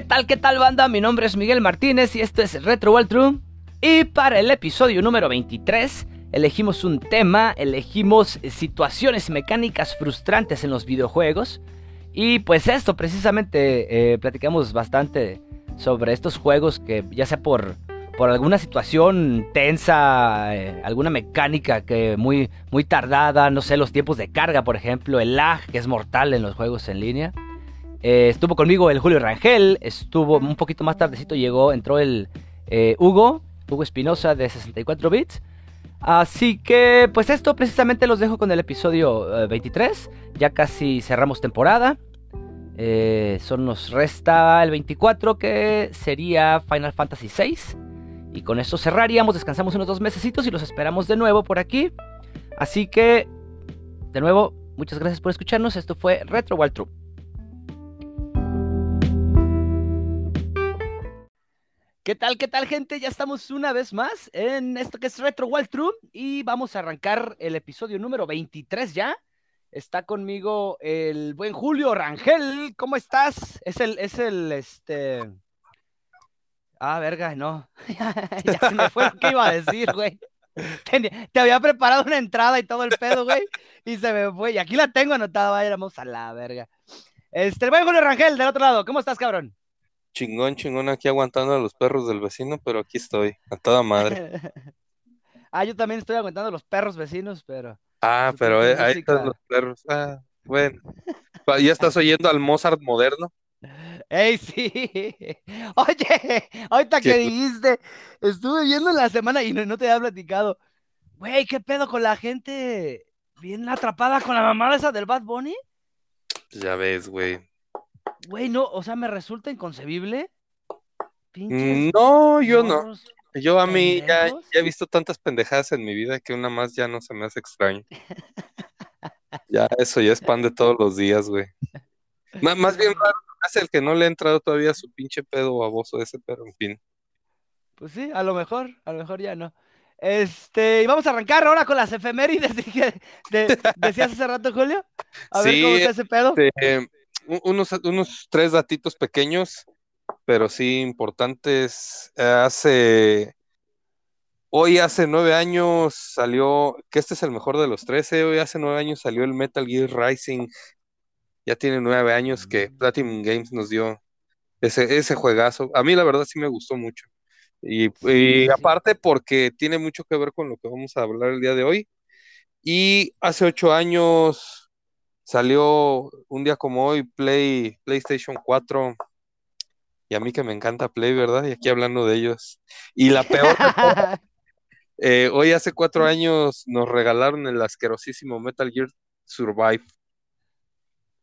¿Qué tal, qué tal banda? Mi nombre es Miguel Martínez y esto es Retro World True. Y para el episodio número 23 elegimos un tema, elegimos situaciones mecánicas frustrantes en los videojuegos. Y pues esto, precisamente, eh, platicamos bastante sobre estos juegos que ya sea por, por alguna situación tensa, eh, alguna mecánica que muy, muy tardada, no sé, los tiempos de carga, por ejemplo, el lag que es mortal en los juegos en línea. Eh, estuvo conmigo el Julio Rangel, estuvo un poquito más tardecito, llegó, entró el eh, Hugo, Hugo Espinosa de 64 bits. Así que, pues esto precisamente los dejo con el episodio 23. Eh, ya casi cerramos temporada. solo nos resta el 24 que sería Final Fantasy VI. Y con eso cerraríamos, descansamos unos dos mesecitos y los esperamos de nuevo por aquí. Así que, de nuevo, muchas gracias por escucharnos. Esto fue Retro Wild. ¿Qué tal, qué tal, gente? Ya estamos una vez más en esto que es Retro Wild True y vamos a arrancar el episodio número 23 ya. Está conmigo el buen Julio Rangel. ¿Cómo estás? Es el, es el, este. Ah, verga, no. ya se me fue lo que iba a decir, güey. Te, había preparado una entrada y todo el pedo, güey. Y se me fue. Y aquí la tengo anotada, vayamos a la verga. Este, el buen Julio Rangel, del otro lado. ¿Cómo estás, cabrón? Chingón, chingón aquí aguantando a los perros del vecino, pero aquí estoy, a toda madre. ah, yo también estoy aguantando a los perros vecinos, pero. Ah, pero eh, ahí están los perros. Ah, bueno. ¿Ya estás oyendo al Mozart moderno? ¡Ey, sí! Oye, ahorita que dijiste, estuve viendo la semana y no, no te había platicado. Güey, ¿qué pedo con la gente bien atrapada con la mamada esa del Bad Bunny? Ya ves, güey. Güey, no, o sea, me resulta inconcebible. Mm, no, yo no. Yo a mí ya, he visto tantas pendejadas en mi vida que una más ya no se me hace extraño. ya, eso ya es pan de todos los días, güey. más bien raro es el que no le ha entrado todavía su pinche pedo baboso ese, pero en fin. Pues sí, a lo mejor, a lo mejor ya no. Este, y vamos a arrancar ahora con las efemérides que decías hace rato, Julio. A ver cómo está ese pedo. Este, unos, unos tres datitos pequeños, pero sí importantes. Hace, hoy hace nueve años salió, que este es el mejor de los trece, hoy hace nueve años salió el Metal Gear Rising. Ya tiene nueve años que mm. Platinum Games nos dio ese, ese juegazo. A mí la verdad sí me gustó mucho. Y, y, aparte porque tiene mucho que ver con lo que vamos a hablar el día de hoy. Y hace ocho años Salió un día como hoy Play, PlayStation 4. Y a mí que me encanta Play, ¿verdad? Y aquí hablando de ellos. Y la peor. eh, hoy hace cuatro años nos regalaron el asquerosísimo Metal Gear Survive.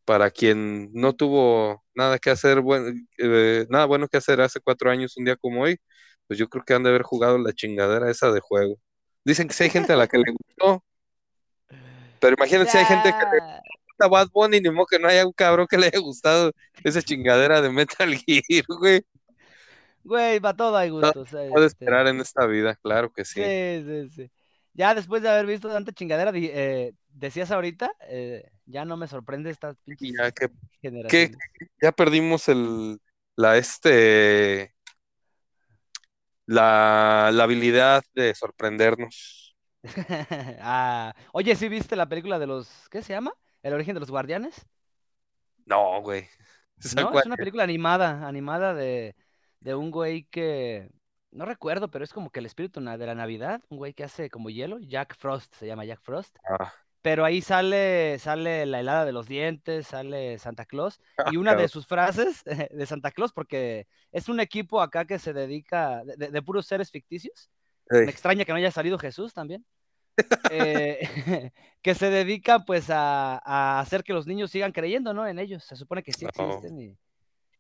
Para quien no tuvo nada que hacer, bueno, eh, nada bueno que hacer hace cuatro años, un día como hoy, pues yo creo que han de haber jugado la chingadera esa de juego. Dicen que si hay gente a la que le gustó, pero imagínate si hay gente que le a Bad Bunny, ni modo que no haya un cabrón que le haya gustado esa chingadera de Metal Gear, güey. Güey, para todo hay gustos. No, puede este. esperar en esta vida, claro que sí. Sí, sí, sí. Ya después de haber visto tanta chingadera, eh, decías ahorita, eh, ya no me sorprende esta ya que, que, ya perdimos el, la, este, la, la habilidad de sorprendernos. ah, oye, ¿sí viste la película de los, ¿qué se llama? ¿El origen de los guardianes? No, güey. No, es una película animada, animada de, un güey que, no recuerdo, pero es como que el espíritu de la Navidad, un güey que hace como hielo, Jack Frost, se llama Jack Frost. Ah. Pero ahí sale, sale la helada de los dientes, sale Santa Claus, ah, y una de sus frases de Santa Claus, porque es un equipo acá que se dedica de, puros seres ficticios. Me extraña que no haya salido Jesús también. Eh, que se dedica pues a, hacer que los niños sigan creyendo, ¿no? En ellos. Se supone que sí existen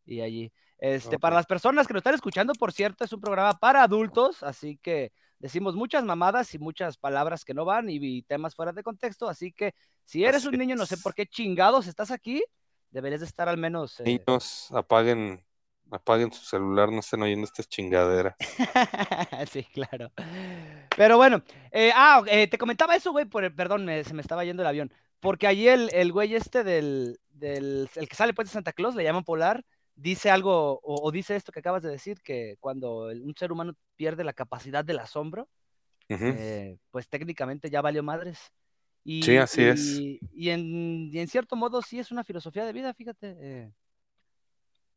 y, allí. Este, para las personas que nos están escuchando, por cierto, es un programa para adultos, así que decimos muchas mamadas y muchas palabras que no van y, temas fuera de contexto, así que si eres un niño, no sé por qué chingados estás aquí, deberías de estar al menos... Eh, Niños, apaguen apaguen su celular, no estén oyendo estas chingaderas. sí, claro. Pero bueno, eh, ah, eh, te comentaba eso, güey, por, perdón, se me estaba yendo el avión. Porque allí el, el güey este del, del, el que sale pues de Santa Claus, le llaman Polar, dice algo, o, dice esto que acabas de decir, que cuando un ser humano pierde la capacidad del asombro, eh, pues técnicamente ya valió madres. Y, sí, así es. Y en, cierto modo sí es una filosofía de vida, fíjate. Eh,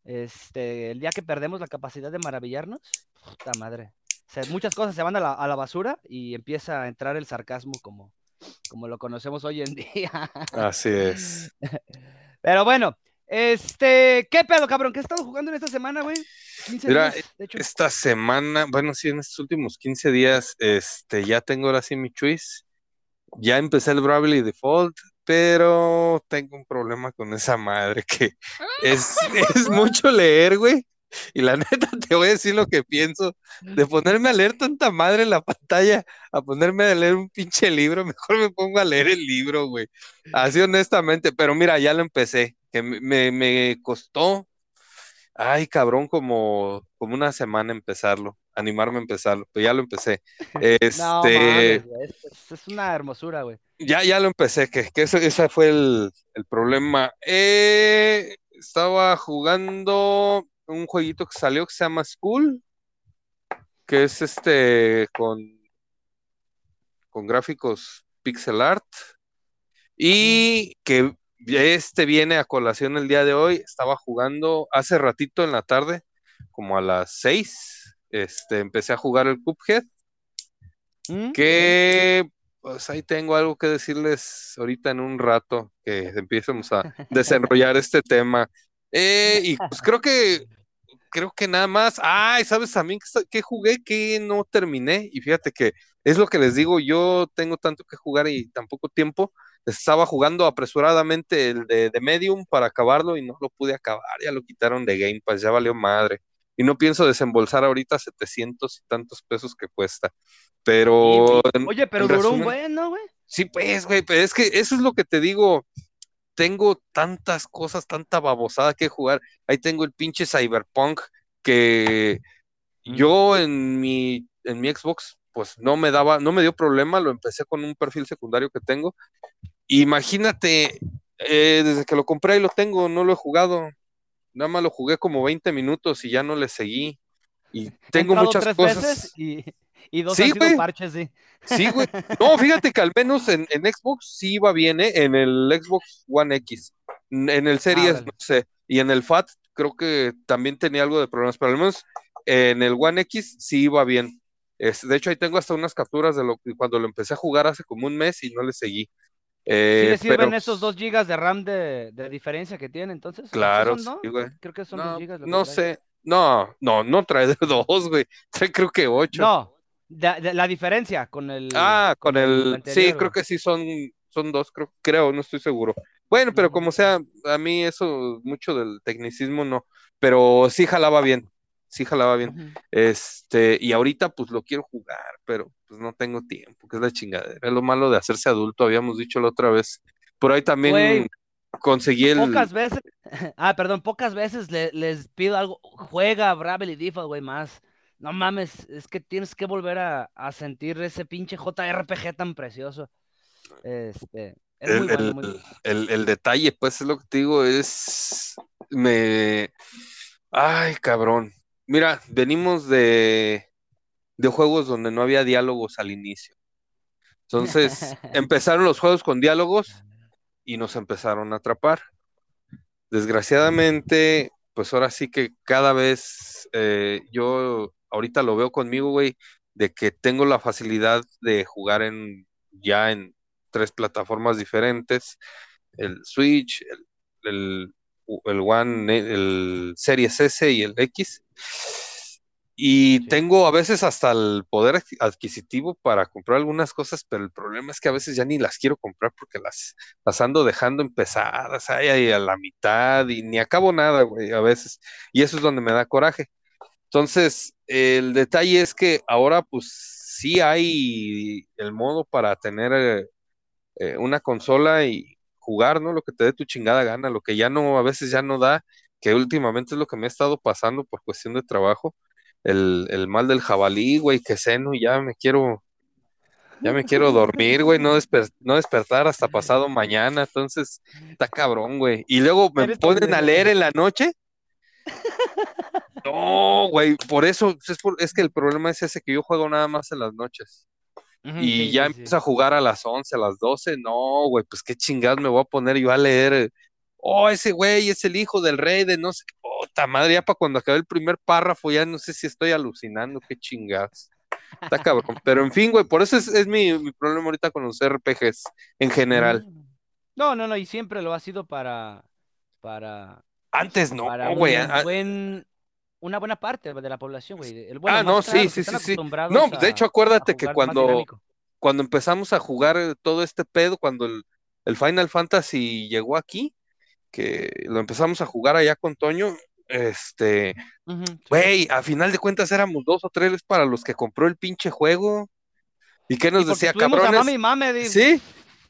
este, el día que perdemos la capacidad de maravillarnos, puta madre. Muchas cosas se van a la, basura y empieza a entrar el sarcasmo como, como lo conocemos hoy en día. Así es. Pero bueno, este, ¿qué pedo, cabrón? ¿Qué has estado jugando en esta semana, güey? Mira, esta semana, bueno, sí, en estos últimos 15 días, este, ya tengo ahora sí mi choice. Ya empecé el Bravely Default, pero tengo un problema con esa madre que es, es mucho leer, güey. Y la neta te voy a decir lo que pienso. De ponerme a leer tanta madre en la pantalla, a ponerme a leer un pinche libro, mejor me pongo a leer el libro, güey. Así honestamente, pero mira, ya lo empecé que me, me costó, ay cabrón, como, como una semana empezarlo, animarme a empezarlo, pero ya lo empecé. Este, es, una hermosura, güey. Ya, ya lo empecé, que, que ese, fue el, problema. Eh, estaba jugando un jueguito que salió que se llama School, que es este con, con gráficos pixel art y que este viene a colación el día de hoy. Estaba jugando hace ratito en la tarde, como a las seis. Este, empecé a jugar el Cuphead. Mm, que pues ahí tengo algo que decirles ahorita en un rato que empiecemos a desarrollar este tema. Eh, y pues creo que creo que nada más. Ay, ¿sabes también que jugué que no terminé? Y fíjate que es lo que les digo, yo tengo tanto que jugar y tan poco tiempo estaba jugando apresuradamente el de, Medium para acabarlo y no lo pude acabar, ya lo quitaron de Game Pass, ya valió madre. Y no pienso desembolsar ahorita 700 y tantos pesos que cuesta. Pero. Oye, pero duró un buen, ¿no, güey? Sí, pues, güey, pero es que eso es lo que te digo. Tengo tantas cosas, tanta babosada que jugar. Ahí tengo el pinche Cyberpunk que yo en mi, en mi Xbox pues no me daba, no me dio problema, lo empecé con un perfil secundario que tengo. Imagínate, eh, desde que lo compré y lo tengo, no lo he jugado. Nada más lo jugué como 20 minutos y ya no le seguí. Y tengo muchas cosas. y, y, dos ¿Sí, parches, sí. Sí, güey. No, fíjate que al menos en, Xbox sí iba bien, ¿eh? En el Xbox One X. En el Series, ah, no sé. Y en el FAT creo que también tenía algo de problemas, pero al menos en el One X sí iba bien de hecho, ahí tengo hasta unas capturas de lo cuando lo empecé a jugar hace como un mes y no le seguí. Eh, ¿Sí le sirven esos dos gigas de RAM de, diferencia que tiene entonces? Claro, Creo que son no, gigas. no sé, no, no, no trae de dos, güey. Trae creo que ocho. No, la diferencia con el. Ah, con, el. sí, creo que sí son, son dos, creo, creo, no estoy seguro. Bueno, pero como sea, a mí eso, mucho del tecnicismo no, pero sí jalaba bien sí jalaba bien. Este, y ahorita pues lo quiero jugar, pero pues no tengo tiempo, que es la chingadera. Es lo malo de hacerse adulto, habíamos dicho la otra vez. Por ahí también conseguí el. Pocas veces, ah, perdón, pocas veces les pido algo, juega Bravely Default, güey, más. No mames, es que tienes que volver a, sentir ese pinche JRPG tan precioso. Este, es el, muy bueno, muy bueno. El, el, detalle, pues, es lo que te digo, es. Me. Ay, cabrón. Mira, venimos de, de juegos donde no había diálogos al inicio. Entonces, empezaron los juegos con diálogos y nos empezaron a atrapar. Desgraciadamente, pues ahora sí que cada vez eh, yo ahorita lo veo conmigo, güey, de que tengo la facilidad de jugar en ya en tres plataformas diferentes, el Switch, el, el One, el Series S y el X. Y tengo a veces hasta el poder adquisitivo para comprar algunas cosas, pero el problema es que a veces ya ni las quiero comprar porque las, las ando dejando empezadas ahí a la mitad y ni acabo nada, güey, a veces. Y eso es donde me da coraje. Entonces, el detalle es que ahora pues sí hay el modo para tener eh, eh, una consola y jugar, ¿no? Lo que te dé tu chingada gana, lo que ya no, a veces ya no da, que últimamente es lo que me ha estado pasando por cuestión de trabajo, el, mal del jabalí, güey, que seno ya me quiero, ya me quiero dormir, güey, no, no despertar hasta pasado mañana, entonces está cabrón, güey. Y luego me ponen a leer en la noche No, güey, por eso es, es, que el problema es ese que yo juego nada más en las noches. y ya empiezo a jugar a las 11, a las 12. No, güey, pues qué chingados me voy a poner yo a leer. Oh, ese güey es el hijo del rey de no sé qué. Puta madre, ya para cuando acabe el primer párrafo, ya no sé si estoy alucinando, qué chingados. Está cabrón. Pero en fin, güey, por eso es, mi, mi, problema ahorita con los RPGs en general. No, no, no, y siempre lo ha sido para. para Antes no, güey. Buen, una buena parte de la población, güey. ah, no, sí, sí, sí, sí. No, de hecho, acuérdate que cuando, cuando empezamos a jugar todo este pedo, cuando el, el, Final Fantasy llegó aquí, que lo empezamos a jugar allá con Toño, este, güey, a final de cuentas éramos dos o tres para los que compró el pinche juego. ¿Y qué nos decía, cabrones? Sí,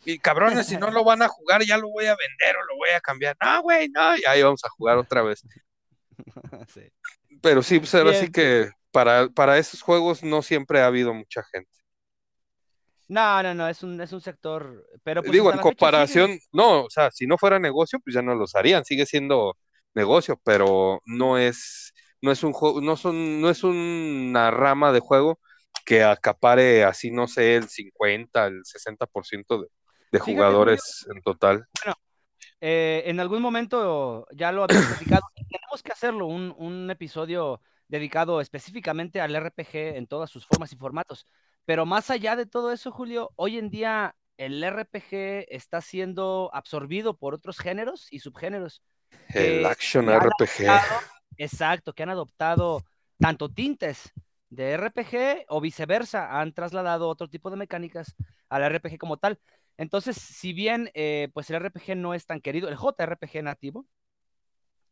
y cabrones, si no lo van a jugar, ya lo voy a vender o lo voy a cambiar. No, güey, no, y ahí vamos a jugar otra vez. sí. Pero sí, pues ahora sí que para, para esos juegos no siempre ha habido mucha gente. No, no, no, es un, es un sector, pero pues, Digo, en comparación, no, o sea, si no fuera negocio, pues ya no los harían, sigue siendo negocio, pero no es, no es un juego, no son, no es una rama de juego que acapare así, no sé, el 50, el 60% de, de jugadores en total. Bueno, eh, en algún momento ya lo platicado, tenemos que hacerlo, un, un, episodio dedicado específicamente al RPG en todas sus formas y formatos. Pero más allá de todo eso, Julio, hoy en día el RPG está siendo absorbido por otros géneros y subgéneros. El action RPG. exacto, que han adoptado tanto tintes de RPG o viceversa, han trasladado otro tipo de mecánicas al RPG como tal. Entonces, si bien eh, pues el RPG no es tan querido, el JRPG nativo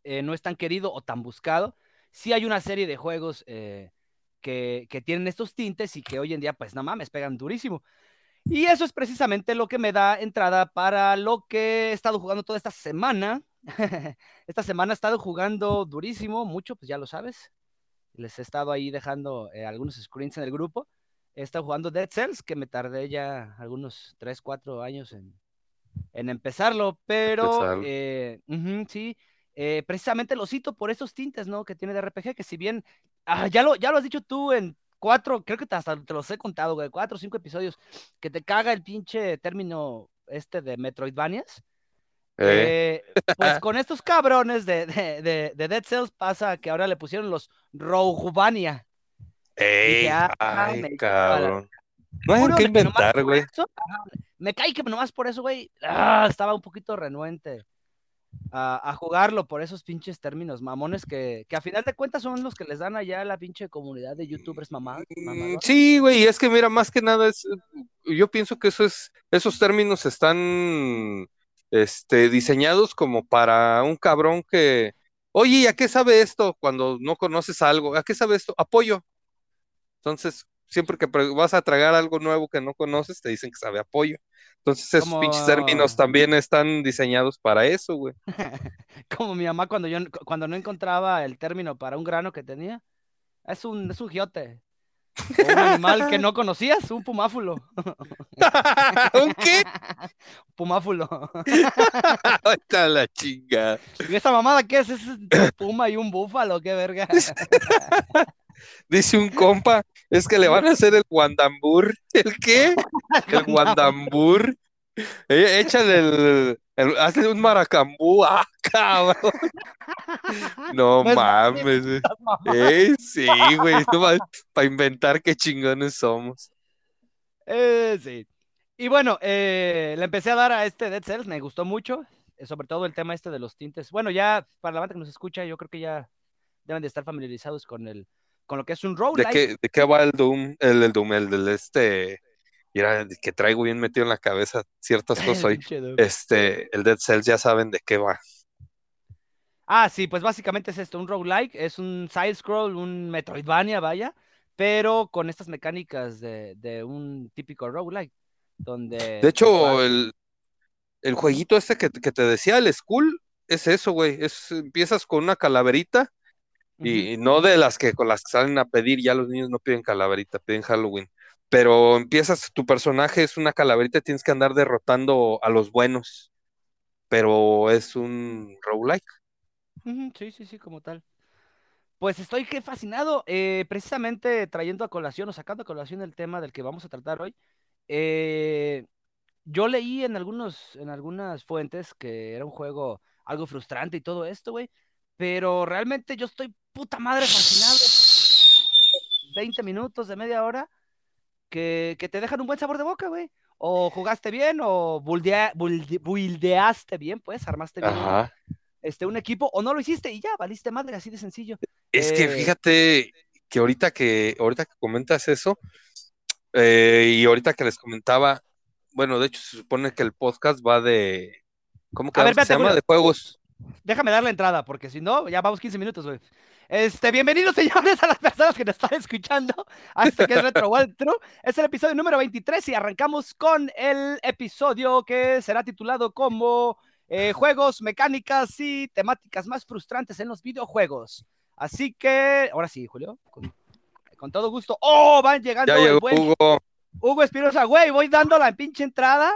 eh, no es tan querido o tan buscado, sí hay una serie de juegos eh, que, que, tienen estos tintes y que hoy en día, pues no mames, pegan durísimo. Y eso es precisamente lo que me da entrada para lo que he estado jugando toda esta semana. esta semana he estado jugando durísimo, mucho, pues ya lo sabes. Les he estado ahí dejando algunos screens en el grupo he estado jugando Dead Cells, que me tardé ya algunos 3, 4 años en, en empezarlo, pero eh, sí, eh, precisamente lo cito por esos tintes, ¿no? Que tiene de RPG, que si bien, ah, ya, lo, ya lo has dicho tú en cuatro, creo que hasta te los he contado, güey, cuatro o cinco episodios, que te caga el pinche término este de Metroidvanias. Eh. pues con estos cabrones de, de, de, Dead Cells pasa que ahora le pusieron los Roguevania. Ey, ah, ay, cabrón. No hay que inventar, güey. Me cae que nomás por eso, güey, ah, estaba un poquito renuente a, jugarlo por esos pinches términos mamones que, que, a final de cuentas son los que les dan allá a la pinche comunidad de youtubers mamá. Mm, sí, güey, es que mira, más que nada es, yo pienso que eso es, esos términos están este, diseñados como para un cabrón que, oye, ¿a qué sabe esto cuando no conoces algo? ¿A qué sabe esto? Apoyo. Entonces, siempre que vas a tragar algo nuevo que no conoces, te dicen que sabe apoyo. Entonces, esos pinches términos también están diseñados para eso, güey. Como mi mamá cuando yo cuando no encontraba el término para un grano que tenía. Es un, es un giote. Un animal que no conocías, un pumáfulo. ¿Un qué? Pumáfulo. Está la chinga. ¿Y esa mamada qué es? ¿Es un puma y un búfalo? ¿Qué verga? Dice un compa, es que le van a hacer el guandambur. ¿El qué? El guandambur. Eh, échale el, hazle un maracambú, ah, cabrón. No pues, mames, eh, sí, güey, para inventar qué chingones somos. Eh, sí. Y bueno, eh, le empecé a dar a este Dead Cells, me gustó mucho, eh, sobre todo el tema este de los tintes. Bueno, ya para la banda que nos escucha, yo creo que ya deben de estar familiarizados con el, con lo que es un roguelike. ¿De qué, ¿De qué va el Doom? El, el Doom, el del este. Mira, que traigo bien metido en la cabeza ciertas cosas hoy. este, el Dead Cells ya saben de qué va. Ah, sí, pues básicamente es esto, un roguelike, es un side scroll, un Metroidvania, vaya, pero con estas mecánicas de, de un típico roguelike, donde... De hecho, el, el jueguito este que, que, te decía, el School, es eso, güey, es, empiezas con una calaverita y no de las que con las que salen a pedir, ya los niños no piden calaverita, piden Halloween. Pero empiezas, tu personaje es una calaverita, tienes que andar derrotando a los buenos. Pero es un roguelike. Sí, sí, sí, como tal. Pues estoy que fascinado, eh, precisamente trayendo a colación o sacando a colación el tema del que vamos a tratar hoy. eh, yo leí en algunos, en algunas fuentes que era un juego algo frustrante y todo esto, güey. Pero realmente yo estoy puta madre fascinado. 20 minutos de media hora que, que te dejan un buen sabor de boca, güey. O jugaste bien, o buildea- buildeaste bien, pues, armaste bien Ajá. Este, un equipo, o no lo hiciste y ya, valiste madre, así de sencillo. Es que Eh, fíjate que ahorita que, ahorita que comentas eso, eh, y ahorita que les comentaba, bueno, de hecho se supone que el podcast va de, ¿cómo que A ver, se espérate, llama? Julio. De juegos. Déjame dar la entrada, porque si no, ya vamos 15 minutos, güey. Este, bienvenidos, señores, a las personas que nos están escuchando a este que es Retro World True. Es el episodio número 23 y arrancamos con el episodio que será titulado como eh, Juegos, Mecánicas y Temáticas más frustrantes en los videojuegos. Así que, ahora sí, Julio, con, con todo gusto. ¡Oh! Van llegando Ya el llegó buen Hugo. Hugo Espinosa, güey, voy dando la pinche entrada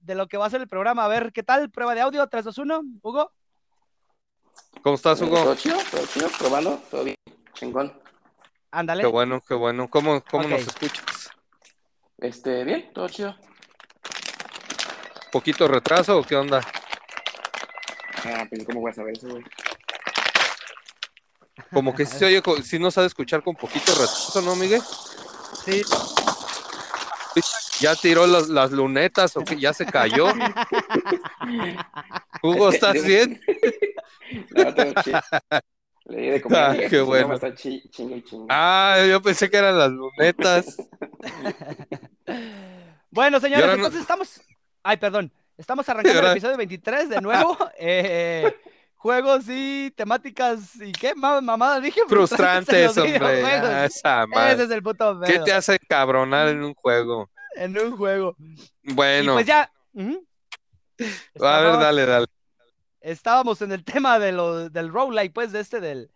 de lo que va a ser el programa. A ver, ¿qué tal? Prueba de audio, 3, 2, 1. Hugo. ¿Cómo estás, ¿Todo Hugo? chido? ¿Todo chido? ¿Probando? ¿Todo bien? Chingón. Ándale. Qué bueno, qué bueno. ¿Cómo, cómo nos escuchas? Este, bien, todo chido. ¿Poquito retraso o qué onda? Ah, pues ¿cómo voy a saber eso, güey? Como que sí se oye, nos ha de escuchar con poquito retraso, ¿no, Miguel? Sí. ¿Ya tiró las, las lunetas o que ya se cayó? Hugo, ¿estás bien? No, todo chido. Le di de comer Ah, qué si no, bueno. estar chi- chingue y chingue. Ah, yo pensé que eran las lunetas. Bueno, señores, no- entonces estamos. Ay, perdón. Estamos arrancando el episodio 23 de nuevo. Eh, juegos y temáticas. ¿Y qué ma- mamada dije? Frustrantes, hombre. Ah, esa Ese es el puto ¿Qué pedo, te hace cabronar en un juego? En un juego. Y Bueno, pues ya. a ver, dale, dale. estábamos en el tema de lo, del roguelike, pues, de este, del,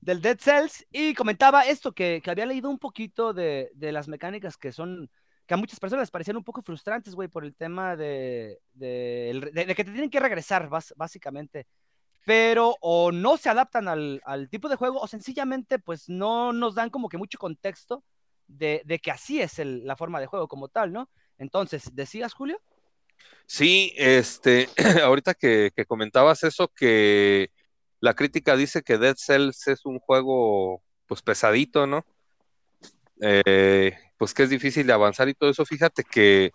del Dead Cells, y comentaba esto, que, que había leído un poquito de, de las mecánicas que son, a muchas personas les parecían un poco frustrantes, güey, por el tema de, de, que te tienen que regresar, básicamente. Pero o no se adaptan al, al tipo de juego, o sencillamente, pues, no nos dan como que mucho contexto de, que así es la forma de juego como tal, ¿no? Entonces, ¿decías, Julio? Sí, este, ahorita que, que comentabas eso, que la crítica dice que Dead Cells es un juego, pues, pesadito, ¿no? Eh, pues que es difícil de avanzar y todo eso. Fíjate que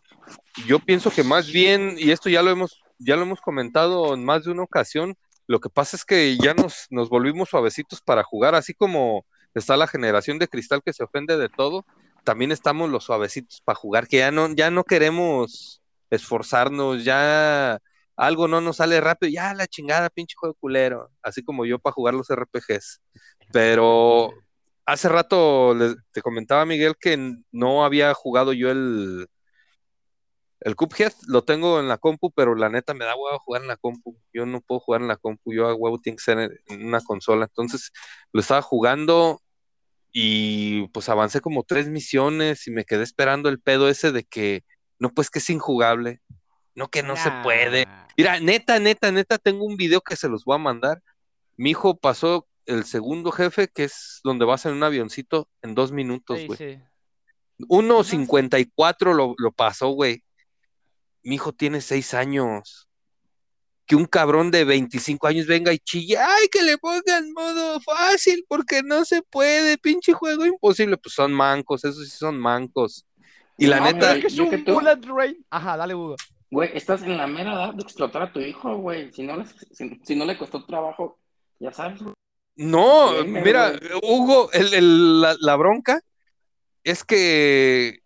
yo pienso que más bien, y esto ya lo hemos, ya lo hemos comentado en más de una ocasión, lo que pasa es que ya nos, nos volvimos suavecitos para jugar, así como está la generación de cristal que se ofende de todo, también estamos los suavecitos para jugar, que ya no, ya no queremos esforzarnos, ya algo no nos sale rápido, ya la chingada, pinche juego culero, así como yo para jugar los RPGs. Pero hace rato le- te comentaba Miguel que no había jugado yo el, el Cuphead, lo tengo en la compu, pero la neta me da huevo jugar en la compu. Yo no puedo jugar en la compu, yo a huevo tiene que ser en, una consola. Entonces lo estaba jugando y pues avancé como tres misiones y me quedé esperando el pedo ese de que no, pues que es injugable, no que no se puede. Nah. Mira, neta, neta, neta, tengo un video que se los voy a mandar. Mi hijo pasó el segundo jefe, que es donde vas en un avioncito en dos minutos, güey. sí. 1.54 lo, lo pasó, güey. Mi hijo tiene seis años. Que un cabrón de 25 años venga y chille, ay, que le pongan modo fácil, porque no se puede, pinche juego imposible. Pues son mancos, esos sí son mancos. Y la No, neta, güey. que es un que tú- bullet rain. Ajá, dale, Hugo. Güey, estás en la mera edad de explotar a tu hijo, güey. Si no, le- si, si no le costó trabajo, ya sabes, güey. No, mira. Hugo, el- el- la, la bronca es que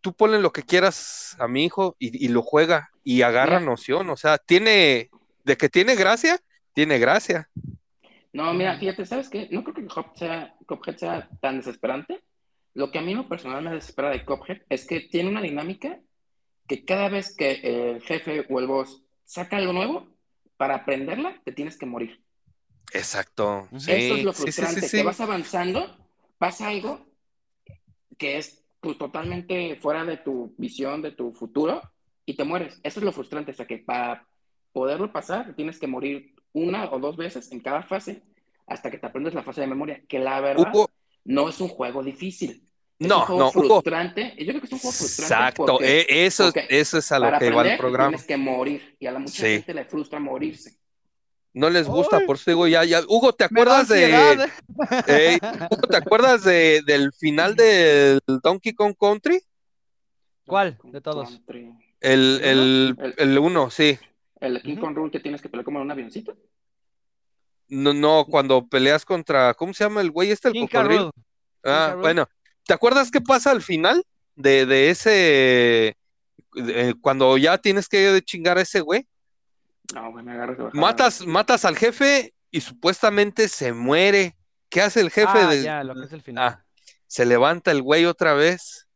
tú ponle lo que quieras a mi hijo y, y lo juega y agarra Mira. noción, o sea, tiene, de que tiene gracia, tiene gracia. No, mira, fíjate, ¿sabes qué? No creo que Cuphead sea, tan desesperante. Lo que a mí en lo personal me desespera de Cuphead es que tiene una dinámica que cada vez que el jefe o el boss saca algo nuevo, para aprenderla, te tienes que morir. Exacto. Sí, Eso es lo sí, sí, frustrante, sí, sí. que vas avanzando, pasa algo que es pues, totalmente fuera de tu visión, de tu futuro, y te mueres. Eso es lo frustrante, o sea que para poderlo pasar tienes que morir una o dos veces en cada fase hasta que te aprendes la fase de memoria, que la verdad no es un juego difícil. Es no, un juego no, frustrante. Yo creo que es un juego frustrante. Exacto, e, eso, eso es a lo que va el programa. Tienes que morir y a la mucha gente le frustra morirse. No les gusta, por eso digo, ya, ya. Hugo, ¿te acuerdas de. Hugo, ¿te acuerdas de, del final del Donkey Kong Country? ¿Cuál? De todos. El, el, el, uno, sí. ¿El King Kong Rule que tienes que pelear como en un avioncito? No, no, cuando peleas contra. ¿Cómo se llama el güey este? El cocodrilo. Ah, bueno. ¿Te acuerdas qué pasa al final de, de ese. cuando ya tienes que chingar a ese güey? No, me agarras Matas, matas al jefe y supuestamente se muere. ¿Qué hace el jefe? Ah, ya, lo que es el final. Ah, se levanta el güey otra vez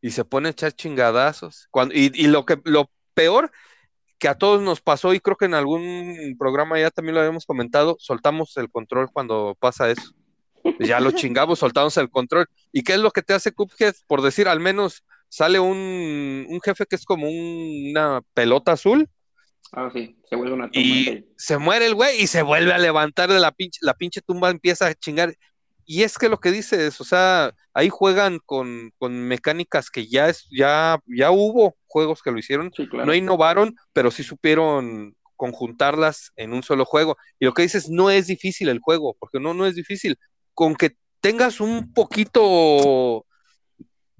y se pone a echar chingadazos. Cuando, y, y, lo que lo peor que a todos nos pasó, y creo que en algún programa ya también lo habíamos comentado, soltamos el control cuando pasa eso. Ya lo chingamos, soltamos el control. ¿Y qué es lo que te hace Cuphead? Por decir, al menos sale un, un jefe que es como una pelota azul. Ah, sí, se vuelve una tumba. Y se muere el güey y se vuelve a levantar de la pinche, la pinche tumba, empieza a chingar. Y es que lo que dices, o sea, ahí juegan con, mecánicas que ya es, ya, ya hubo juegos que lo hicieron, no innovaron, pero sí supieron conjuntarlas en un solo juego. Y lo que dices, no es difícil el juego, porque no, no es difícil. Con que tengas un poquito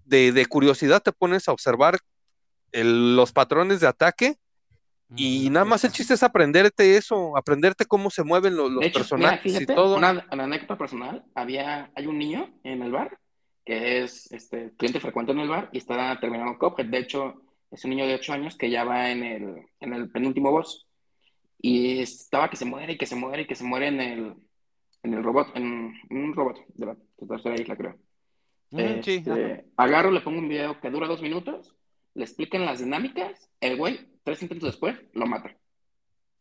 de, curiosidad, te pones a observar los patrones de ataque y nada más el chiste es aprenderte eso, aprenderte cómo se mueven los, personajes y todo. Una, anécdota personal, había, hay un niño en el bar que es este, cliente frecuente en el bar y está terminando Cuphead. De hecho, es un niño de 8 años que ya va en el, en el penúltimo boss. Y estaba que se muere y que se muere y que se muere en el, en el robot, en, un robot de la tercera isla, creo. Mm, este, agarro, le pongo un video que dura dos minutos, le explican las dinámicas, el güey tres intentos después, lo mata.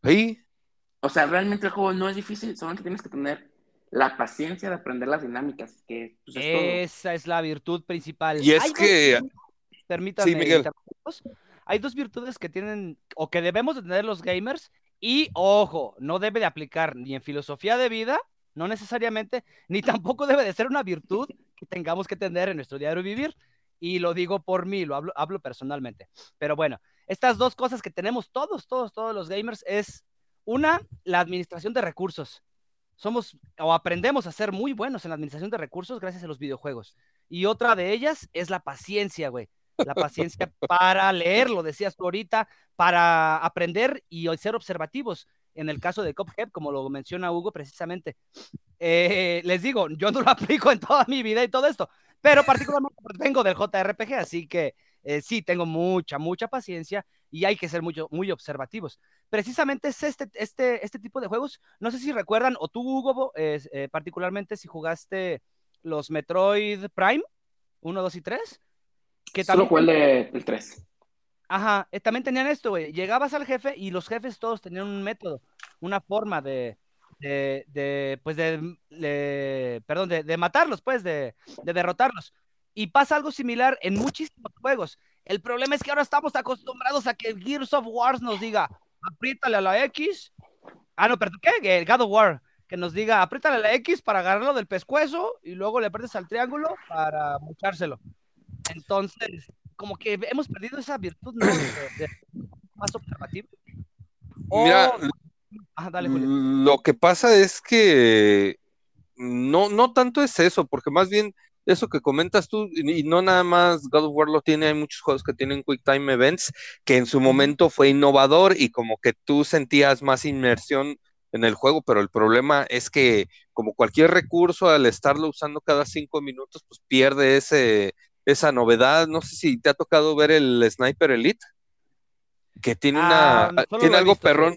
¿Sí? O sea, realmente el juego no es difícil, solamente tienes que tener la paciencia de aprender las dinámicas, que pues, Esa es la virtud principal. Y es que... Permítanme. Sí, Miguel. Hay dos virtudes que tienen, o que debemos de tener los gamers, y ojo, no debe de aplicar ni en filosofía de vida, no necesariamente, ni tampoco debe de ser una virtud que tengamos que tener en nuestro diario vivir. Y lo digo por mí, lo hablo, hablo personalmente. Pero bueno, estas dos cosas que tenemos todos, todos, todos los gamers es una, la administración de recursos. Somos o aprendemos a ser muy buenos en la administración de recursos gracias a los videojuegos. Y otra de ellas es la paciencia, güey. La paciencia para leer, lo decías tú ahorita, para aprender y ser observativos. En el caso de Cuphead, como lo menciona Hugo precisamente. Eh, les digo, yo no lo aplico en toda mi vida y todo esto, pero particularmente vengo del JRPG, así que eh, sí, tengo mucha, mucha paciencia y hay que ser muy, muy observativos. Precisamente es este, este, este tipo de juegos. No sé si recuerdan, o tú, Hugo, eh, particularmente si jugaste los Metroid Prime 1, 2 y 3. Que Solo jugué el, 3. Ajá, eh, también tenían esto, güey. Llegabas al jefe y los jefes todos tenían un método, una forma de, de, pues de, perdón, de, matarlos, pues, de, de derrotarlos. Y pasa algo similar en muchísimos juegos. El problema es que ahora estamos acostumbrados a que Gears of War nos diga, apriétale a la X. Ah, no, perdón, ¿qué? El God of War. Que nos diga, apriétale a la X para agarrarlo del pescuezo y luego le aprietas al triángulo para muchárselo. Entonces, como que hemos perdido esa virtud ¿no? de, más observativo. Mira, lo que pasa es que no, no tanto es eso, porque más bien eso que comentas tú, y no nada más God of War lo tiene, hay muchos juegos que tienen Quick Time Events, que en su momento fue innovador y como que tú sentías más inmersión en el juego, pero el problema es que como cualquier recurso al estarlo usando cada cinco minutos, pues pierde ese, esa novedad. No sé si te ha tocado ver el Sniper Elite, que tiene una, ah, tiene algo perrón.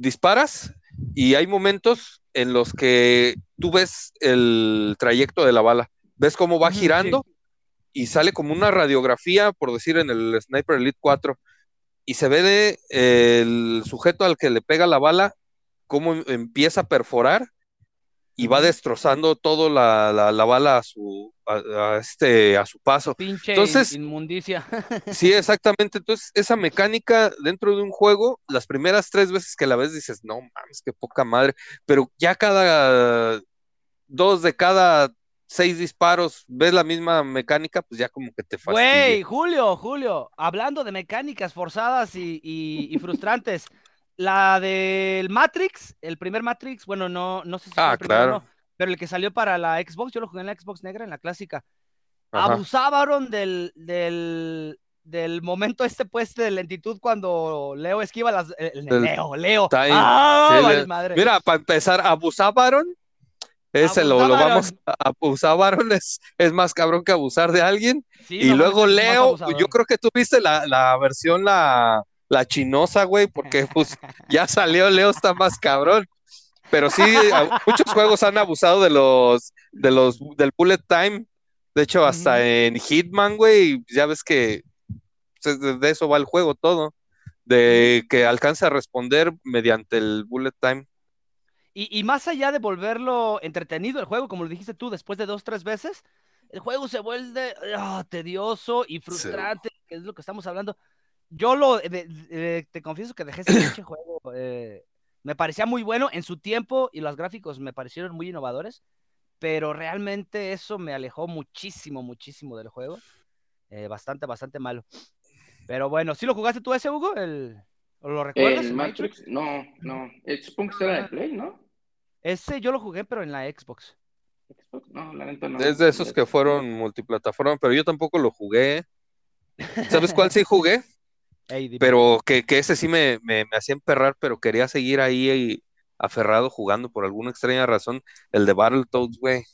Disparas y hay momentos en los que tú ves el trayecto de la bala ves cómo va girando y sale como una radiografía, por decir, en el Sniper Elite 4, y se ve de, el sujeto al que le pega la bala, cómo empieza a perforar, y va destrozando todo la, la, bala a su, a, este, a su paso. Pinche Entonces, inmundicia. sí, exactamente. Entonces, esa mecánica dentro de un juego, las primeras tres veces que la ves dices, no mames, qué poca madre. Pero ya cada dos de cada seis disparos, ves la misma mecánica, pues ya como que te fastidia. Güey, Julio, Julio, hablando de mecánicas forzadas y, y frustrantes, la del Matrix, el primer Matrix, bueno, no, no sé si ah, el primero, claro. pero el que salió para la Xbox, yo lo jugué en la Xbox negra, en la clásica. Abusaron del, del, del momento este pues de lentitud cuando Leo esquiva las Leo, Leo. ¡Ah, madre! Mira, para empezar, abusaron. Ese lo, lo, vamos a abusar, es, es más cabrón que abusar de alguien. y luego Leo, yo creo que tú viste la, la versión, la, la chinosa, güey, porque pues ya salió Leo, está más cabrón. Pero sí, muchos juegos han abusado de los, de los, del bullet time. De hecho, hasta en Hitman, güey, ya ves que pues, de eso va el juego todo. De que alcance a responder mediante el bullet time. Y, más allá de volverlo entretenido el juego, como lo dijiste tú, después de dos, tres veces, el juego se vuelve ah, tedioso y frustrante, que es lo que estamos hablando yo lo, te confieso que dejé ese pinche juego. Eh, me parecía muy bueno en su tiempo y los gráficos me parecieron muy innovadores, pero realmente eso me alejó muchísimo, muchísimo del juego. Eh, bastante, bastante malo. Pero bueno, ¿sí lo jugaste tú ese, Hugo? ¿El, ¿Lo recuerdas? El Matrix, no, no. Supongo que era de Play, ¿no? Ese yo lo jugué, pero en la Xbox. Xbox? No, la neta no. Es de esos que fueron multiplataforma, pero yo tampoco lo jugué. ¿Sabes cuál sí jugué? Pero que, ese sí me, me, hacía emperrar, pero quería seguir ahí aferrado jugando por alguna extraña razón. El de Battletoads, güey.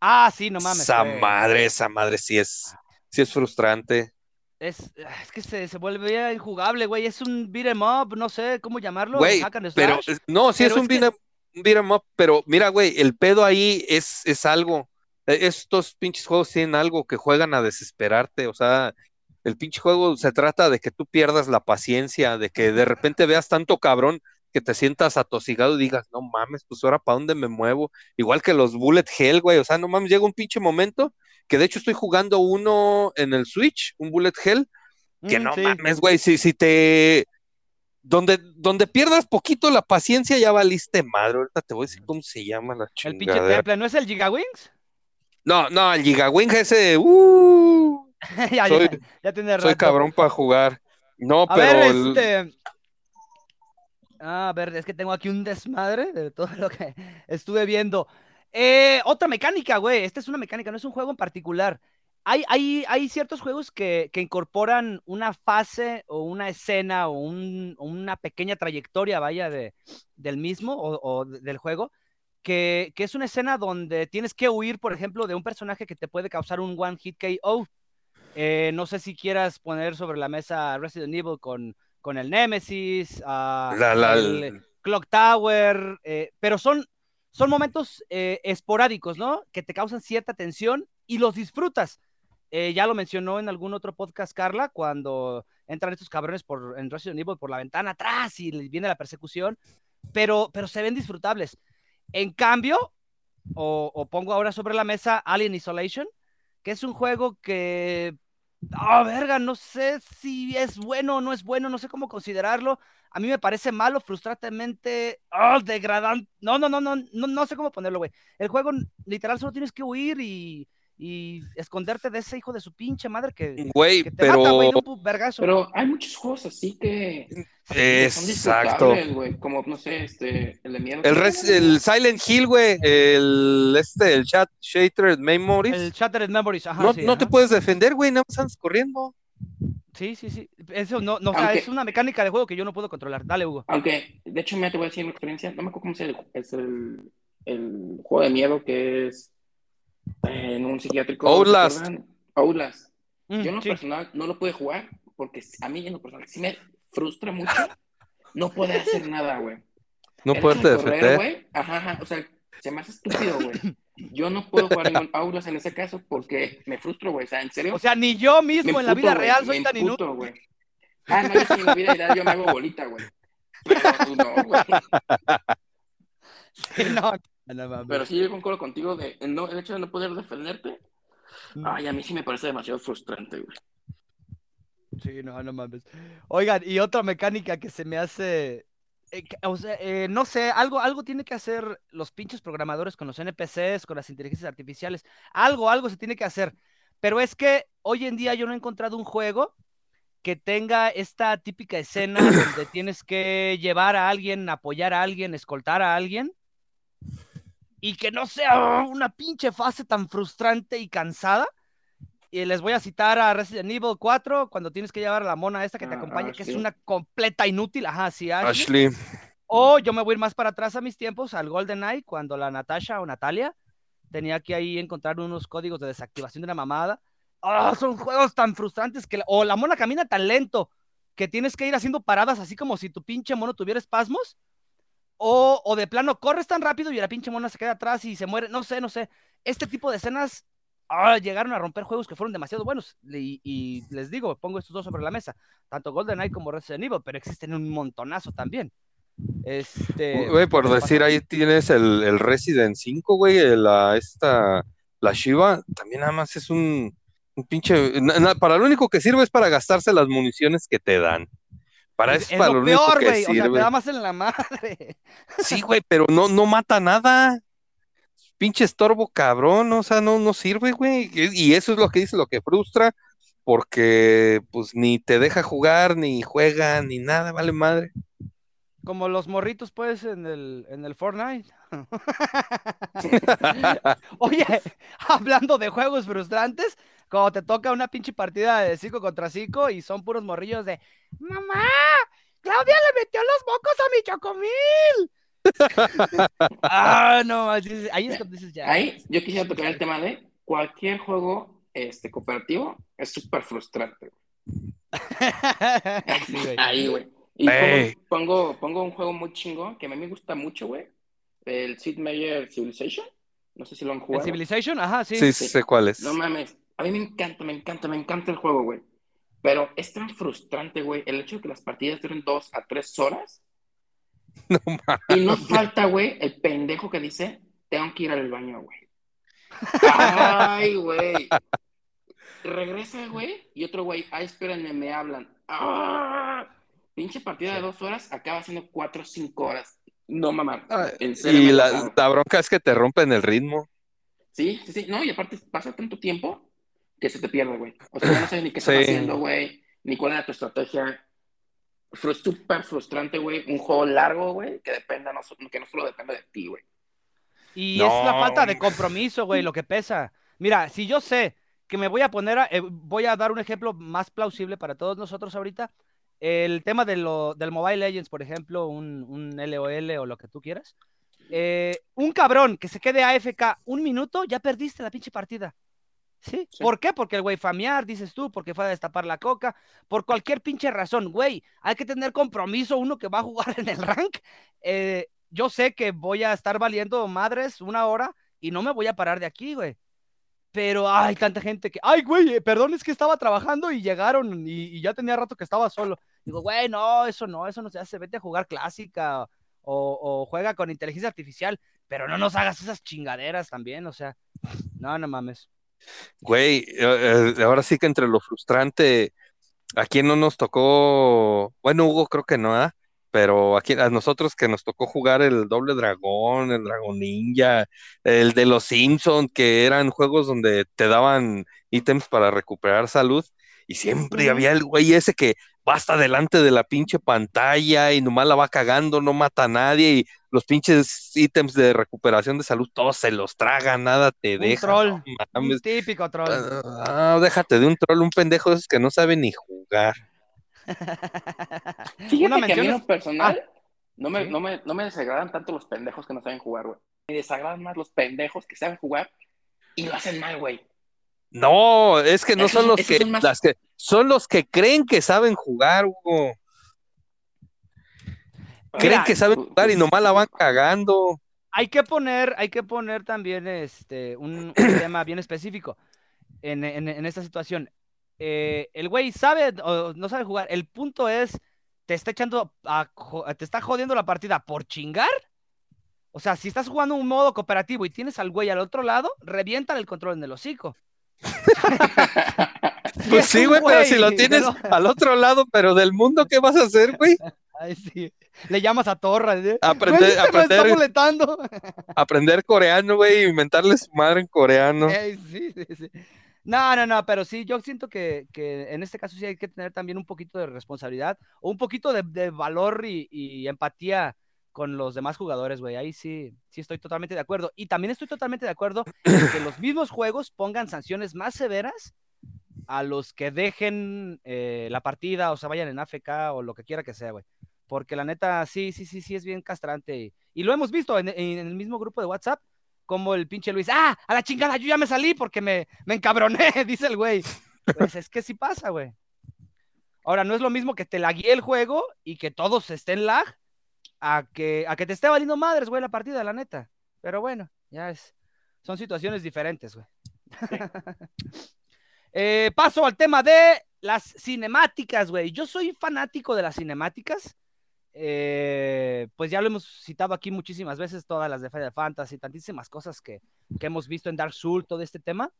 Ah, sí, no mames. Esa madre, esa madre sí es, sí es frustrante. Es, es que se, se vuelve injugable, güey. Es un beat em up, no sé cómo llamarlo. Güey, pero no, sí es un beat, em up, pero mira, güey, el pedo ahí es, es algo. E, estos pinches juegos tienen algo que juegan a desesperarte, o sea, el pinche juego se trata de que tú pierdas la paciencia, de que de repente veas tanto cabrón que te sientas atosigado y digas, no mames, pues ahora para dónde me muevo. Igual que los Bullet Hell, güey, o sea, no mames, llega un pinche momento que de hecho estoy jugando uno en el Switch, un Bullet Hell, que mm, no mames, güey, si, si te... Donde, donde pierdas poquito la paciencia ya valiste madre. Ahorita te voy a decir cómo se llama la chingada. El pinche temple, ¿no es el Gigawings? No, no, el Gigawings ese, uh, ya, soy, ya, Soy cabrón para jugar. No, a pero. Ver, este... A ver, es que tengo aquí un desmadre de todo lo que estuve viendo. Eh, otra mecánica, güey. Esta es una mecánica, no es un juego en particular. Hay, hay, hay ciertos juegos que, que, incorporan una fase o una escena o, un, una pequeña trayectoria, vaya, de, del mismo o, o del juego, que, que, es una escena donde tienes que huir, por ejemplo, de un personaje que te puede causar un one hit KO. Eh, no sé si quieras poner sobre la mesa Resident Evil con, con el Nemesis, uh, el Clock Tower, eh, pero son, son momentos eh, esporádicos, ¿no? Que te causan cierta tensión y los disfrutas. ya lo mencionó en algún otro podcast Carla, cuando entran estos cabrones por, en Resident Evil por la ventana atrás y les viene la persecución, pero, pero se ven disfrutables. En cambio, o, o pongo ahora sobre la mesa Alien Isolation, que es un juego que ah, verga, no sé si es bueno o no es bueno, no sé cómo considerarlo. A mí me parece malo, frustrantemente, oh, degradante. No, no, no, no, no, no sé cómo ponerlo, güey. El juego literal solo tienes que huir y, y esconderte de ese hijo de su pinche madre que, güey, te pero... mata, güey, un vergazo. Pero hay muchos juegos así que, Exacto. como, no sé, este, el de miedo. El, el Silent Hill, güey, el, este, el chat Shattered Memories. El Shattered Memories, ajá, No, sí, no ajá. te puedes defender, güey, nada más andas corriendo. Sí, sí, sí. Eso no, no o sea, es una mecánica de juego que yo no puedo controlar. Dale, Hugo. Aunque, de hecho, me te voy a decir mi experiencia. No me acuerdo cómo se es el, el juego de miedo que es en un psiquiátrico. Outlast. Outlast. Mm, Yo en lo sí. personal no lo pude jugar porque a mí en lo personal sí me frustra mucho no poder hacer nada, güey. No hecho de defender. güey, Ajá, ajá, o sea, se me hace estúpido, güey. Yo no puedo jugar en Outlast en ese caso porque me frustro, güey. O sea, en serio. O sea, ni yo mismo me en la vida real soy tan inútil. güey. Ah, no, yo sí, en la vida real yo me hago bolita, güey. Pero tú no, güey. Sí, no. Pero sí, yo concuerdo contigo de no, el hecho de no poder defenderte. Ay, a mí sí me parece demasiado frustrante, güey. Sí, no, no mames. Oigan, y otra mecánica que se me hace. eh, que- o sea, eh, no sé, algo, algo tiene que hacer los pinches programadores con los NPCs, con las inteligencias artificiales. Algo, algo se tiene que hacer. Pero es que hoy en día yo no he encontrado un juego que tenga esta típica escena donde tienes que llevar a alguien, apoyar a alguien, escoltar a alguien. Y que no sea una pinche fase tan frustrante y cansada. Y les voy a citar a Resident Evil 4 cuando tienes que llevar a la mona esta que te Ah, acompaña, que es una completa inútil. Ajá, sí, Ashley. Ashley. O yo me voy a ir más para atrás a mis tiempos, al GoldenEye, cuando la Natasha o Natalia tenía que ahí encontrar unos códigos de desactivación de una mamada. Ah, son juegos tan frustrantes que... la- O la mona camina tan lento que tienes que ir haciendo paradas así como si tu pinche mono tuviera espasmos. O, o de plano corres tan rápido y la pinche mona se queda atrás y se muere. No sé, no sé. Este tipo de escenas ah, llegaron a romper juegos que fueron demasiado buenos. Y, y les digo, pongo estos dos sobre la mesa. Tanto GoldenEye como Resident Evil, pero existen un montonazo también. Este. Güey, por ¿qué decir, ahí tienes el, el Resident 5, güey, el- la, esta, la Shiva, también nada más es un, un pinche, na- na- para lo único que sirve es para gastarse las municiones que te dan. Para Es, eso es para lo peor, güey. O sea, te da más en la madre. Sí, güey, pero no, no mata nada. Pinche estorbo cabrón, o sea, no, no sirve, güey. Y y eso es lo que dice, lo que frustra, porque pues ni te deja jugar, ni juega, ni nada, vale madre. Como los morritos, pues, en el, en el Fortnite. Oye, hablando de juegos frustrantes, cuando te toca una pinche partida de 5 contra 5 y son puros morrillos de ¡Mamá! ¡Claudia le metió los mocos a mi chocomil! ah, no, ahí es donde dices ya. Ahí yo quisiera tocar el tema de cualquier juego este, cooperativo es súper frustrante. Sí, güey. Ahí, güey. Y pongo, pongo, un juego muy chingón que a mí me gusta mucho, güey. El Sid Meier Civilization. No sé si lo han ¿El jugado. Civilization? Ajá, sí. Sí, sé cuál es. No mames. A mí me encanta, me encanta, me encanta el juego, güey. Pero es tan frustrante, güey, el hecho de que las partidas duren dos a tres horas. No Y no falta, güey, el pendejo que dice, tengo que ir al baño, güey. Ay, güey. Regresa, güey, y otro güey, ay, espérenme, me hablan. ¡Ah! Pinche partida de dos horas acaba siendo cuatro o cinco horas. No, mamá. En serio. Y la, la bronca es que te rompen el ritmo. Sí, sí, sí. No, y aparte pasa tanto tiempo que se te pierde, güey. O sea, ya no sabes ni qué estás Sí. haciendo, güey, ni cuál era tu estrategia. Fue súper frustrante, güey. Un juego largo, güey, que dependa, no, que no solo depende de ti, güey. Y No. es la falta de compromiso, güey, lo que pesa. Mira, si yo sé que me voy a poner a, eh, voy a dar un ejemplo más plausible para todos nosotros ahorita. El tema de lo, del Mobile Legends, por ejemplo, un, un LOL o lo que tú quieras. Eh, un cabrón que se quede AFK un minuto, ya perdiste la pinche partida. ¿Sí? Sí. ¿Por qué? Porque el güey famear, dices tú, porque fue a destapar la coca, por cualquier pinche razón, güey. Hay que tener compromiso uno que va a jugar en el rank. Eh, yo sé que voy a estar valiendo madres una hora y no me voy a parar de aquí, güey. Pero hay tanta gente que, ay, güey, eh, perdón, es que estaba trabajando y llegaron y, y ya tenía rato que estaba solo. Digo, güey, no, eso no, eso no se hace. Vete a jugar clásica o, o juega con inteligencia artificial, pero no nos hagas esas chingaderas también, o sea, no, no mames. Güey, eh, eh, ahora sí que entre lo frustrante, ¿a quién no nos tocó? Bueno, Hugo creo que no, ¿ah? Pero aquí, a nosotros que nos tocó jugar el Doble Dragón, el Dragón Ninja, el de los Simpson, que eran juegos donde te daban ítems para recuperar salud, y siempre había el güey ese que va hasta delante de la pinche pantalla y nomás la va cagando, no mata a nadie, y los pinches ítems de recuperación de salud, todos se los tragan, nada te Un deja. troll, no un típico troll. Ah, déjate de un troll, un pendejo de esos que no sabe ni jugar. Fíjate que a mí lo personal no, me, ¿sí? no, me, no me desagradan tanto los pendejos que no saben jugar, güey. Me desagradan más los pendejos que saben jugar y lo hacen mal, güey. No, es que no Esos- son los que, son más- las que, son los que creen que saben jugar, Hugo. Creen Mira, que saben pues, jugar y nomás la van cagando. hay que poner, hay que poner también este, un, un tema bien específico en, en- en esta situación. Eh, el güey sabe o no sabe jugar. El punto es, te está echando, a te está jodiendo la partida por chingar O sea, si estás jugando un modo cooperativo y tienes al güey al otro lado, revientan el control en el hocico. pues sí, güey, pero si lo tienes al otro lado, pero del mundo, ¿qué vas a hacer, güey? Ay, sí. Le llamas a Torra. ¿eh? Aprender, aprender, aprender coreano, güey, inventarle su madre en coreano. sí, sí, sí. No, no, no, pero sí, yo siento que, en este caso sí hay que tener también un poquito de responsabilidad o un poquito de, valor y, empatía con los demás jugadores, güey. Ahí sí, sí estoy totalmente de acuerdo. Y también estoy totalmente de acuerdo en que los mismos juegos pongan sanciones más severas a los que dejen eh, la partida o se vayan en AFK o lo que quiera que sea, güey. Porque la neta, sí, sí, sí, sí es bien castrante. Y, lo hemos visto en el mismo grupo de WhatsApp como el pinche Luis, ah, a la chingada, yo ya me salí porque me, me encabroné, dice el güey. Pues es que sí pasa, güey. Ahora, no es lo mismo que te laguee el juego y que todos estén lag a que, a que te esté valiendo madres, güey, la partida, la neta. Pero bueno, ya es. Son situaciones diferentes, güey. Eh, paso al tema de las cinemáticas, güey. Yo soy fanático de las cinemáticas. Eh, pues ya lo hemos citado aquí muchísimas veces, todas las de Final Fantasy, tantísimas cosas que, hemos visto en Dark Souls, todo este tema.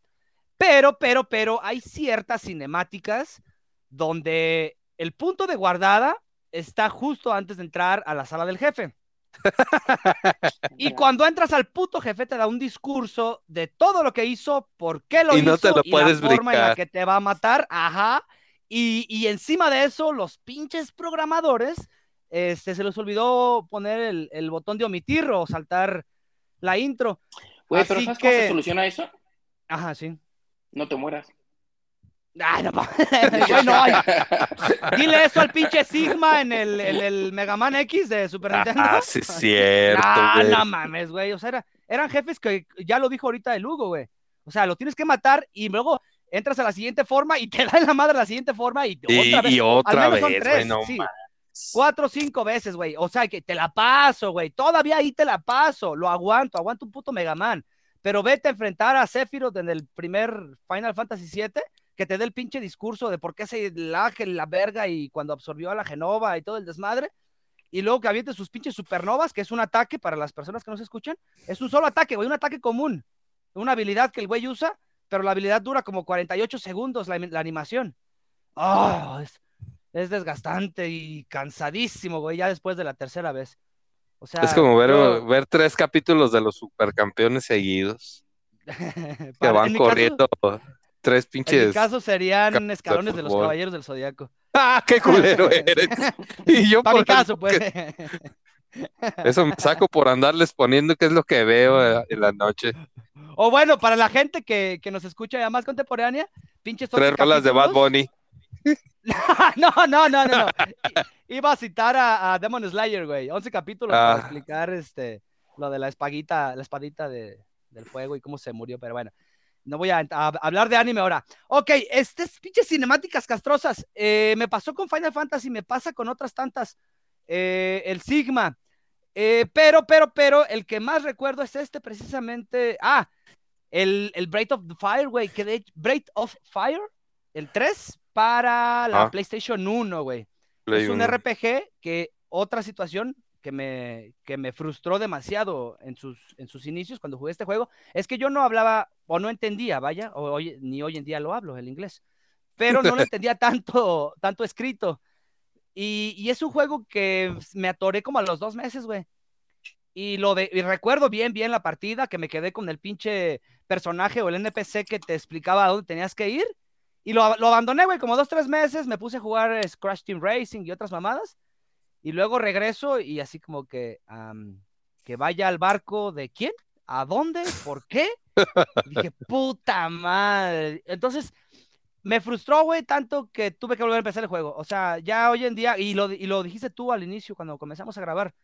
Pero, pero, pero, hay ciertas cinemáticas donde el punto de guardada está justo antes de entrar a la sala del jefe. y cuando entras al puto jefe te da un discurso de todo lo que hizo, por qué lo y hizo no te lo y puedes la forma en la que te va a matar, ajá. Y, y encima de eso, los pinches programadores este, se les olvidó poner el, botón de omitir o saltar la intro. Güey, pero ¿sabes cómo se soluciona eso? Ajá, sí. No te mueras. Ay, no, bueno, Dile eso al pinche Sigma en el, el, Mega Man X de Super Nintendo. Ah, sí, es cierto. Ah, no mames, güey. O sea, eran jefes que ya lo dijo ahorita el Hugo, güey. O sea, lo tienes que matar y luego entras a la siguiente forma y te dan la madre a la siguiente forma y, otra vez. Y otra vez, güey, no Cuatro o cinco veces, güey. O sea, que te la paso, güey. Todavía ahí te la paso. Lo aguanto, aguanto un puto Mega Man. Pero vete a enfrentar a Sephiroth en el primer Final Fantasy VII, que te dé el pinche discurso de por qué se laje la verga y cuando absorbió a la Genova y todo el desmadre. Y luego que aviente sus pinches supernovas, que es un ataque para las personas que no se escuchan. Es un solo ataque, güey, un ataque común. Una habilidad que el güey usa, pero la habilidad dura como 48 segundos la, la animación. Oh, es, es desgastante y cansadísimo, güey, ya después de la tercera vez. O sea, es como ver, ver tres capítulos de los supercampeones seguidos. que van corriendo tres pinches. En mi caso serían escalones de, los caballeros del zodiaco. ¡Ah, qué culero eres! y yo Para mi caso, pues. Eso me saco por andarles poniendo qué es lo que veo eh, en la noche. O bueno, para la gente que, que nos escucha ya más contemporánea, pinches Tres rolas de Bad Bunny. no, no, no, no, Iba a citar a, Demon Slayer, güey. 11 capítulos para ah. explicar este, lo de la espaguita, la espadita de, del fuego y cómo se murió, pero bueno. No voy a, hablar de anime ahora. Ok, estas pinches cinemáticas castrosas. Eh, me pasó con Final Fantasy, me pasa con otras tantas. Eh, el Sigma. Eh, pero, pero, pero, el que más recuerdo es este precisamente. Ah, el, el Breath of the Fire, güey. Que de Breath of Fire, el 3, para la ah. PlayStation 1, güey. es un RPG que otra situación que me, que me frustró demasiado en sus, en sus inicios cuando jugué este juego es que yo no hablaba o no entendía, vaya, o hoy, ni hoy en día lo hablo el inglés, pero no lo entendía tanto, tanto escrito. Y, y, es un juego que me atoré como a los dos meses, güey. Y lo de, y recuerdo bien, bien la partida, que me quedé con el pinche personaje o el NPC que te explicaba a dónde tenías que ir y lo, abandoné, güey, como dos, tres meses. Me puse a jugar Scratch Team Racing y otras mamadas. Y luego regreso y así como que, que vaya al barco de quién, a dónde, por qué. dije, puta madre. Entonces, me frustró, güey, tanto que tuve que volver a empezar el juego. O sea, ya hoy en día, y lo, y lo dijiste tú al inicio cuando comenzamos a grabar,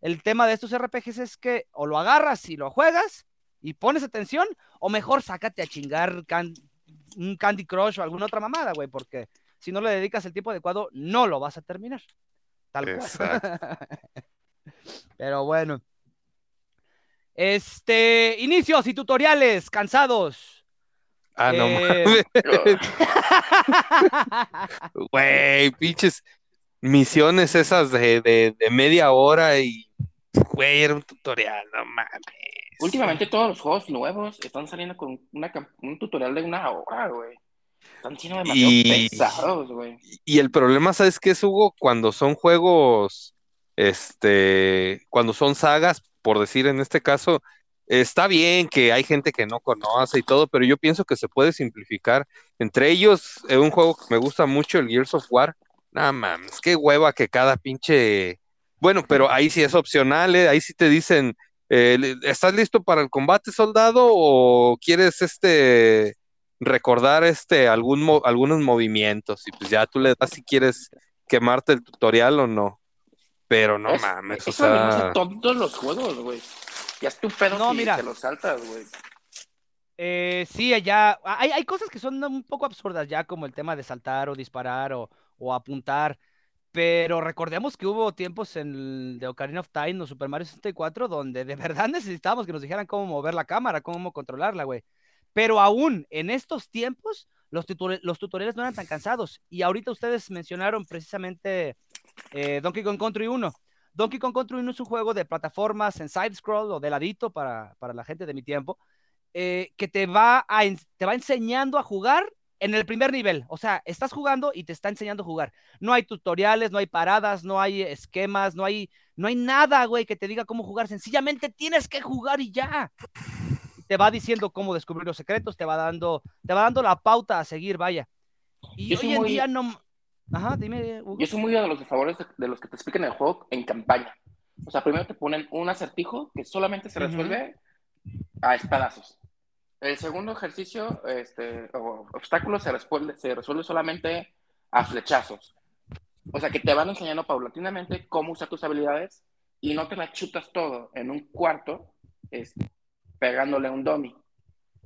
el tema de estos RPGs es que o lo agarras y lo juegas y pones atención, o mejor sácate a chingar un Candy Crush o alguna otra mamada, güey, porque si no le dedicas el tiempo adecuado, no lo vas a terminar. Tal cual. Pero bueno. Este, inicios y tutoriales, cansados. Ah, no eh, Güey, pinches misiones esas de, de, media hora y güey, era un tutorial, no mames. Últimamente todos los juegos nuevos están saliendo con una, un tutorial de una hora, güey. Están siendo demasiado pesados, güey. Y el problema, ¿sabes qué es, Hugo? Cuando son juegos, este, cuando son sagas, por decir en este caso, está bien que hay gente que no conoce y todo, pero yo pienso que se puede simplificar. Entre ellos, eh, un juego que me gusta mucho, el Gears of War. Nada mames, qué hueva que cada pinche. Bueno, pero ahí sí es opcional, ¿eh? ahí sí te dicen, eh, ¿estás listo para el combate, soldado? ¿O quieres este recordar este algún algunos movimientos? Y pues ya tú le das si quieres quemarte el tutorial o no. Pero no mames, o sea... todos los juegos, güey. Ya es tu pedo no, mira. te lo saltas, güey. Eh, sí, ya hay, hay, cosas que son un poco absurdas ya, como el tema de saltar o disparar o, o apuntar. Pero recordemos que hubo tiempos en The Ocarina of Time o Super Mario 64 donde de verdad necesitábamos que nos dijeran cómo mover la cámara, cómo controlarla, güey. Pero aún en estos tiempos, los, los tutoriales no eran tan cansados. Y ahorita ustedes mencionaron precisamente eh, Donkey Kong Country 1. Donkey Kong Country 1 es un juego de plataformas en side-scroll o de ladito para, para, la gente de mi tiempo, eh, que te va, a, te va enseñando a jugar en el primer nivel. O sea, estás jugando y te está enseñando a jugar. No hay tutoriales, no hay paradas, no hay esquemas, no hay, no hay nada, güey, que te diga cómo jugar. Sencillamente tienes que jugar y ya. Te va diciendo cómo descubrir los secretos, te va dando, te va dando la pauta a seguir, vaya. Y hoy en día no, Ajá, dime. Yo soy muy de los favores de, los que te explican el juego en campaña. O sea, primero te ponen un acertijo que solamente se resuelve a espadazos. El segundo ejercicio, este, o obstáculo, se resuelve, se resuelve solamente a flechazos. O sea, que te van enseñando paulatinamente cómo usar tus habilidades y no te la chutas todo en un cuarto este, pegándole a un dummy.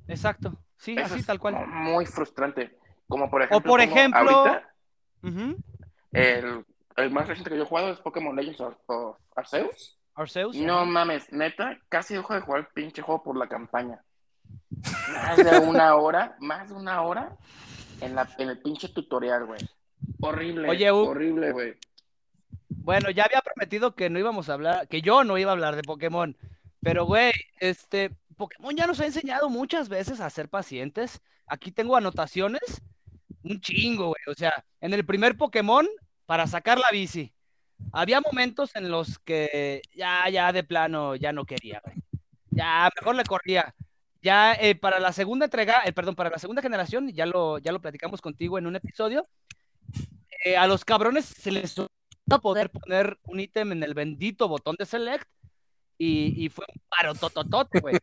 Exacto. Sí, así tal cual. Muy frustrante. Como por ejemplo. O por ejemplo el, el, más reciente que yo he jugado es Pokémon Legends of, Arceus. Arceus. No mames, neta, casi dejo de jugar el pinche juego por la campaña. Más de una hora, más de una hora en, la, en el pinche tutorial, güey. Horrible, Oye, horrible, güey. Bueno, ya había prometido que no íbamos a hablar, que yo no iba a hablar de Pokémon, pero güey, este, Pokémon ya nos ha enseñado muchas veces a ser pacientes. Aquí tengo anotaciones un chingo, güey. O sea, en el primer Pokémon, para sacar la bici, había momentos en los que ya, ya de plano, ya no quería, güey. Ya, mejor le corría. Ya eh, para la segunda entrega, eh, perdón, para la segunda generación, ya lo, ya lo platicamos contigo en un episodio, eh, a los cabrones se les a poder poner un ítem en el bendito botón de select y, y fue un paro tototote, güey.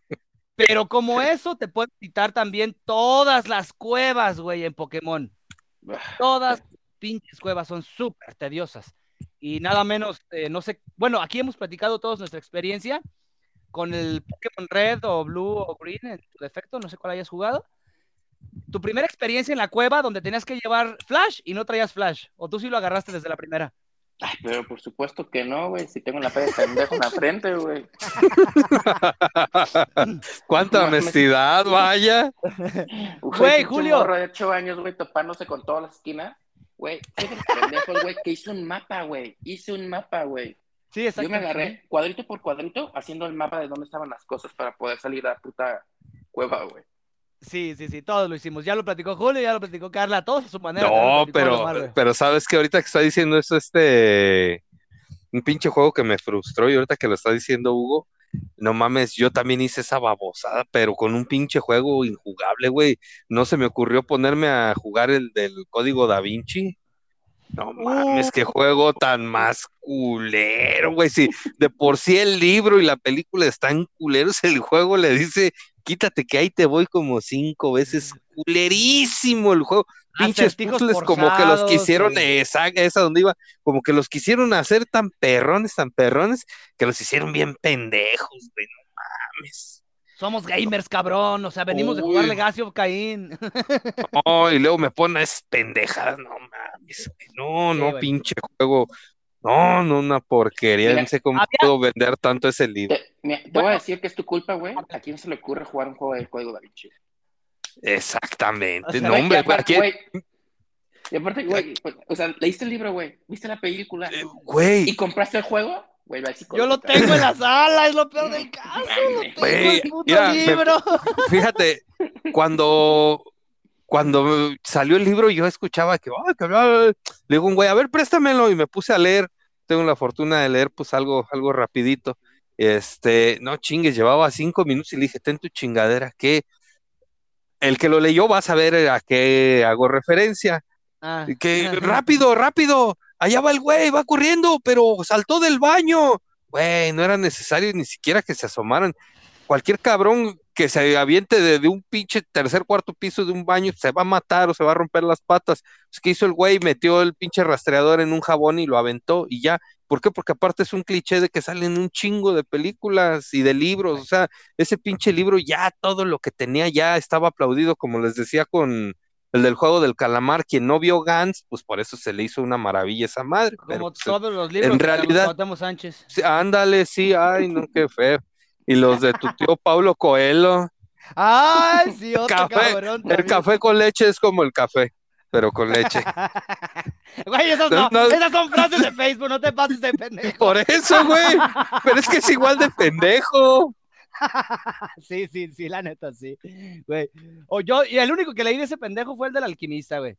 Pero como eso, te pueden quitar también todas las cuevas, güey, en Pokémon. Todas pinches cuevas son súper tediosas. Y nada menos, eh, no sé, bueno, aquí hemos platicado todos nuestra experiencia con el Pokémon Red o Blue o Green, en tu defecto, no sé cuál hayas jugado. Tu primera experiencia en la cueva donde tenías que llevar Flash y no traías Flash, o tú sí lo agarraste desde la primera. Ay, pero por supuesto que no, güey. Si tengo la fe de pendejo en la frente, güey. Cuánta honestidad, vaya. Güey, Julio. Un de 8 años, güey, topándose con todas las esquinas. Güey, pendejos, güey, que hice un mapa, güey. Hice un mapa, güey. Sí, exacto. Yo me agarré cuadrito por cuadrito haciendo el mapa de dónde estaban las cosas para poder salir a la puta cueva, güey. Sí, sí, sí, todos lo hicimos. Ya lo platicó Julio, ya lo platicó Carla, todos a su manera. No, pero, pero sabes que ahorita que está diciendo eso, este, un pinche juego que me frustró y ahorita que lo está diciendo Hugo, no mames, yo también hice esa babosada, pero con un pinche juego injugable, güey. No se me ocurrió ponerme a jugar el del código da Vinci. No mames, qué juego tan más culero, güey. Si de por sí el libro y la película están culeros, el juego le dice quítate que ahí te voy como cinco veces. Culerísimo el juego. Pinches puzzles como que los quisieron, esa, esa donde iba, como que los quisieron hacer tan perrones, tan perrones, que los hicieron bien pendejos, güey, no mames. Somos gamers, cabrón, o sea, venimos de jugar Legacy of Cain. No, y luego me pones pendejadas, no mames, no, no, pinche juego no, no, una porquería. no sé cómo puedo vender tanto ese libro. Te, voy a decir que es tu culpa, güey. ¿A quién se le ocurre jugar un juego de código da Vinci? Exactamente. no, hombre, aparte, güey. Y aparte, güey, pues, o sea, leíste el libro, güey. ¿Viste la película? Eh, güey. ¿Y compraste el juego? Güey, Yo lo tengo en la sala, es lo peor del caso. Lo tengo Güey, el puto mira, me- libro. Fíjate, cuando, cuando salió el libro, yo escuchaba que, "Ay, que bla, bla". le digo un güey, a ver, préstamelo, y me puse a leer. Tengo la fortuna de leer, pues algo, algo rapidito. Este, no chingues, llevaba cinco minutos y le dije, ten tu chingadera, que el que lo leyó va a saber a qué hago referencia. Ah. Que rápido, rápido, allá va el güey, va corriendo, pero saltó del baño. Güey, no era necesario ni siquiera que se asomaran. Cualquier cabrón que se aviente de, de un pinche tercer, cuarto piso de un baño se va a matar o se va a romper las patas. Es que hizo el güey, metió el pinche rastreador en un jabón y lo aventó y ya. ¿Por qué? Porque aparte es un cliché de que salen un chingo de películas y de libros. O sea, ese pinche libro ya todo lo que tenía ya estaba aplaudido, como les decía con el del juego del calamar. Quien no vio Gans, pues por eso se le hizo una maravilla esa madre. pero, Como pues, todos los libros en Carlos realidad- Sánchez. sí, ándale, sí, ay, no, qué feo. Y los de tu tío Pablo Coelho. Ay, sí, otro Café, cabrón El también. café con leche es como el café, pero con leche. Güey, esas no. esas son frases de Facebook, no te pases de pendejo. Por eso, güey. Pero es que es igual de pendejo. Sí, sí, sí, la neta, sí. Güey. O yo, y el único que leí de ese pendejo fue el del alquimista, güey.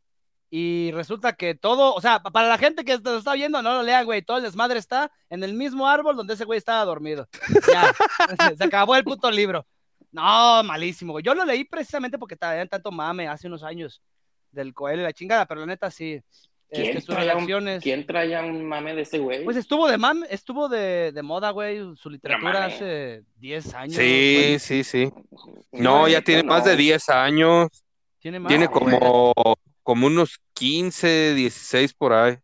Y resulta que todo, o sea, pa- para la gente que lo está viendo, no lo lean, güey. Todo el desmadre está en el mismo árbol donde ese güey estaba dormido. Ya, se acabó el puto libro. No, malísimo, güey. Yo lo leí precisamente porque traían tanto mame hace unos años del Coelho y la chingada, pero la neta sí. ¿Quién Este, sus traía un. ¿Quién traía un mame de ese güey? Pues estuvo de mame, estuvo de, de moda, güey, su literatura hace 10 años. Sí, güey. sí, sí. No, ya tiene más de no. 10 años. Tiene más. Tiene güey. como, como unos 15, 16 por ahí.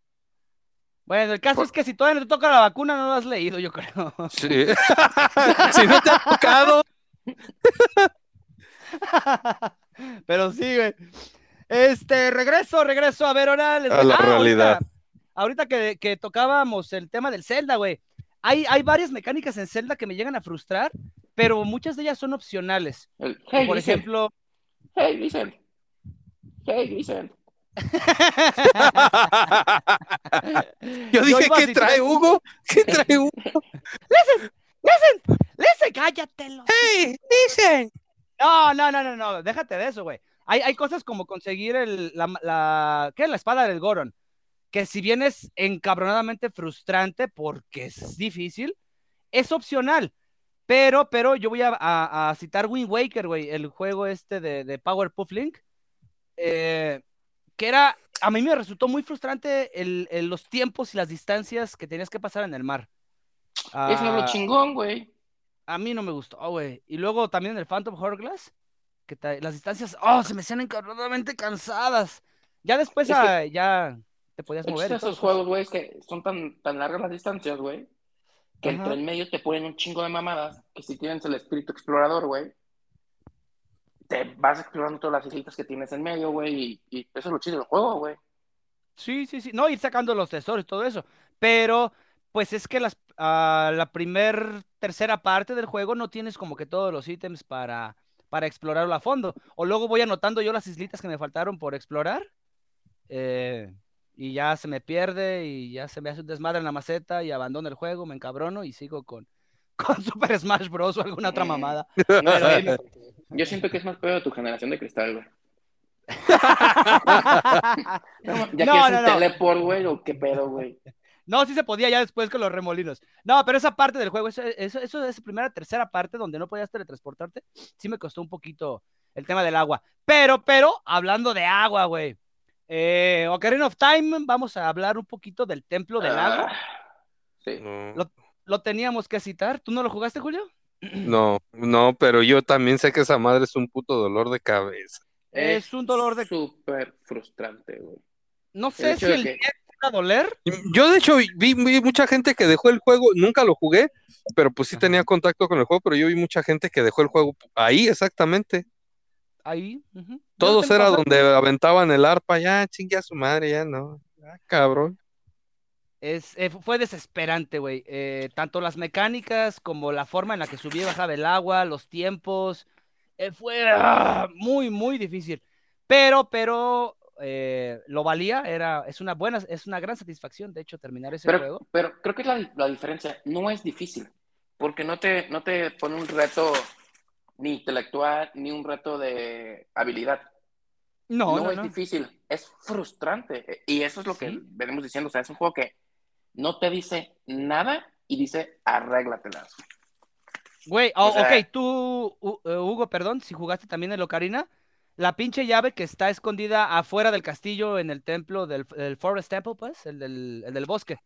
Bueno, el caso es que si todavía no te toca la vacuna, no lo has leído, yo creo. Sí. si no te ha tocado. Pero sí, güey. Este, regreso, regreso a ver ahora. les A la Ah, ahorita- realidad. Ahorita, que, que tocábamos el tema del Zelda, güey. Hay, hay varias mecánicas en Zelda que me llegan a frustrar, pero muchas de ellas son opcionales. Hey, Por ejemplo, Hey, listen. Hey, listen. Yo dije, ¿qué trae Hugo? ¿Qué trae Hugo? ¡Lese, cállatelo! ¡Hey! ¡Dicen! No, no, no, no, no, déjate de eso, güey. Hay, hay cosas como conseguir el, la, la, ¿qué? la espada del Goron, que si bien es encabronadamente frustrante porque es difícil, es opcional. Pero, pero yo voy a, a- a citar Wind Waker, güey, el juego este de, de Powerpuff Link, eh, que era, a mí me resultó muy frustrante el, el- los tiempos y las distancias que tenías que pasar en el mar. Eso es lo Ah, chingón, güey. a mí no me gustó, güey. Y luego también el Phantom Hourglass, que las distancias, oh, se me hacían encabronadamente cansadas. Ya después que- ah, ya te podías El mover. esos juegos, güey, es que son tan, tan largas las distancias, güey, que Ajá. entre en medio te ponen un chingo de mamadas, que si tienes el espíritu explorador, güey, te vas explorando todas las islitas que tienes en medio, güey, y, y eso es lo chido del juego, güey. Sí, sí, sí. No, ir sacando los tesoros y todo eso. Pero, pues es que las, ah, la primer, tercera parte del juego no tienes como que todos los ítems para, para explorarlo a fondo. O luego voy anotando yo las islitas que me faltaron por explorar. eh, y ya se me pierde y ya se me hace un desmadre en la maceta y abandono el juego, me encabrono y sigo con, con Super Smash Bros. o alguna otra mamada. No sé, yo siento que es más pedo de tu generación de cristal, güey. Ya No, que es no, un no. teleport, güey, o qué pedo, güey. No, sí se podía ya después con los remolinos. No, pero esa parte del juego, eso, eso, eso esa primera, tercera parte donde no podías teletransportarte, sí me costó un poquito el tema del agua. Pero, pero, hablando de agua, güey. Eh, Ocarina of Time, vamos a hablar un poquito del Templo del Agua. Ah, sí. No, Lo- Lo teníamos que citar. ¿Tú no lo jugaste, Julio? No, no, pero yo también sé que esa madre es un puto dolor de cabeza. Es un dolor de- Súper frustrante, güey. No sé si de el que- 10 va a doler. Yo, de hecho, vi, vi mucha gente que dejó el juego, nunca lo jugué, pero pues sí Ajá. tenía contacto con el juego, pero yo vi mucha gente que dejó el juego ahí, exactamente. Ahí. Todos era donde aventaban el arpa, ya chingue a su madre, ya no. Ah, cabrón. Es, eh, fue desesperante, güey. Eh, tanto las mecánicas como la forma en la que subía y bajaba el agua, los tiempos. eh, fue ah, muy, muy difícil. Pero, pero, lo valía, era, es una buena, es una gran satisfacción, de hecho, terminar ese Pero, juego. pero creo que la, la diferencia no es difícil, porque no te, no te pone un reto ni intelectual, ni un reto de habilidad. No, No, no, es no. difícil, es frustrante. Y eso es lo que Sí. venimos diciendo. O sea, es un juego que no te dice nada y dice arréglatelas. Güey, oh, O sea- ok, tú, eh, Hugo, perdón, si jugaste también el Ocarina, la pinche llave que está escondida afuera del castillo en el templo del, del Forest Temple, pues, el del, el del bosque.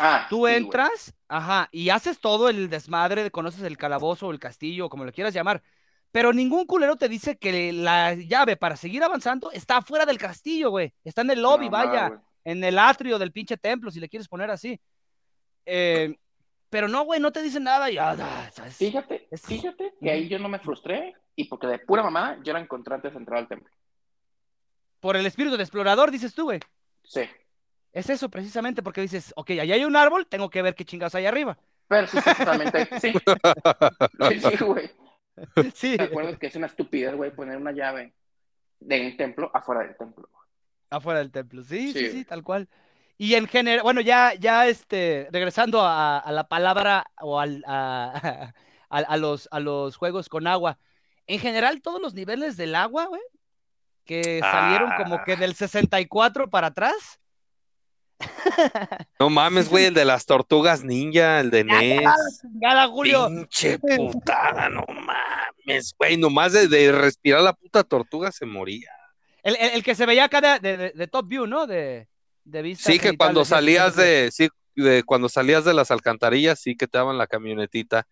Ah, Tú sí, entras, ajá, y haces todo el desmadre, de conoces el calabozo o el castillo, como lo quieras llamar, pero ningún culero te dice que la llave para seguir avanzando está afuera del castillo, güey. Está en el lobby, No, vaya, nada. En el atrio del pinche templo, si le quieres poner así. Eh, pero no, güey, no te dicen nada y ah, ¿sabes? Fíjate, Es- fíjate que ahí yo no me frustré y porque de pura mamá yo la encontré antes de entrar al templo. Por el espíritu de explorador, dices tú, güey. Sí. Es eso precisamente, porque dices, ok, allá hay un árbol, tengo que ver qué chingados hay arriba. Pero sí, está totalmente. Sí. Sí, güey. Sí, Me acuerdo que es una estupidez, güey, poner una llave de un templo afuera del templo. Afuera del templo. Sí, sí, Sí. sí, tal cual. Y en general, bueno, ya, ya, este, regresando a, a la palabra o al, a, a- a los, a los juegos con agua. En general, todos los niveles del agua, güey, que salieron como Ah. que del 64 para atrás. No mames, güey, el de las tortugas ninja, el de NES. Chingada, Julio. Pinche putada, no mames, güey. Nomás de, de respirar la puta tortuga se moría. El, el- el que se veía acá de, de- top view, ¿no? De, de vista. Sí, que cuando salías de, sí, de cuando salías de las alcantarillas, sí que te daban la camionetita.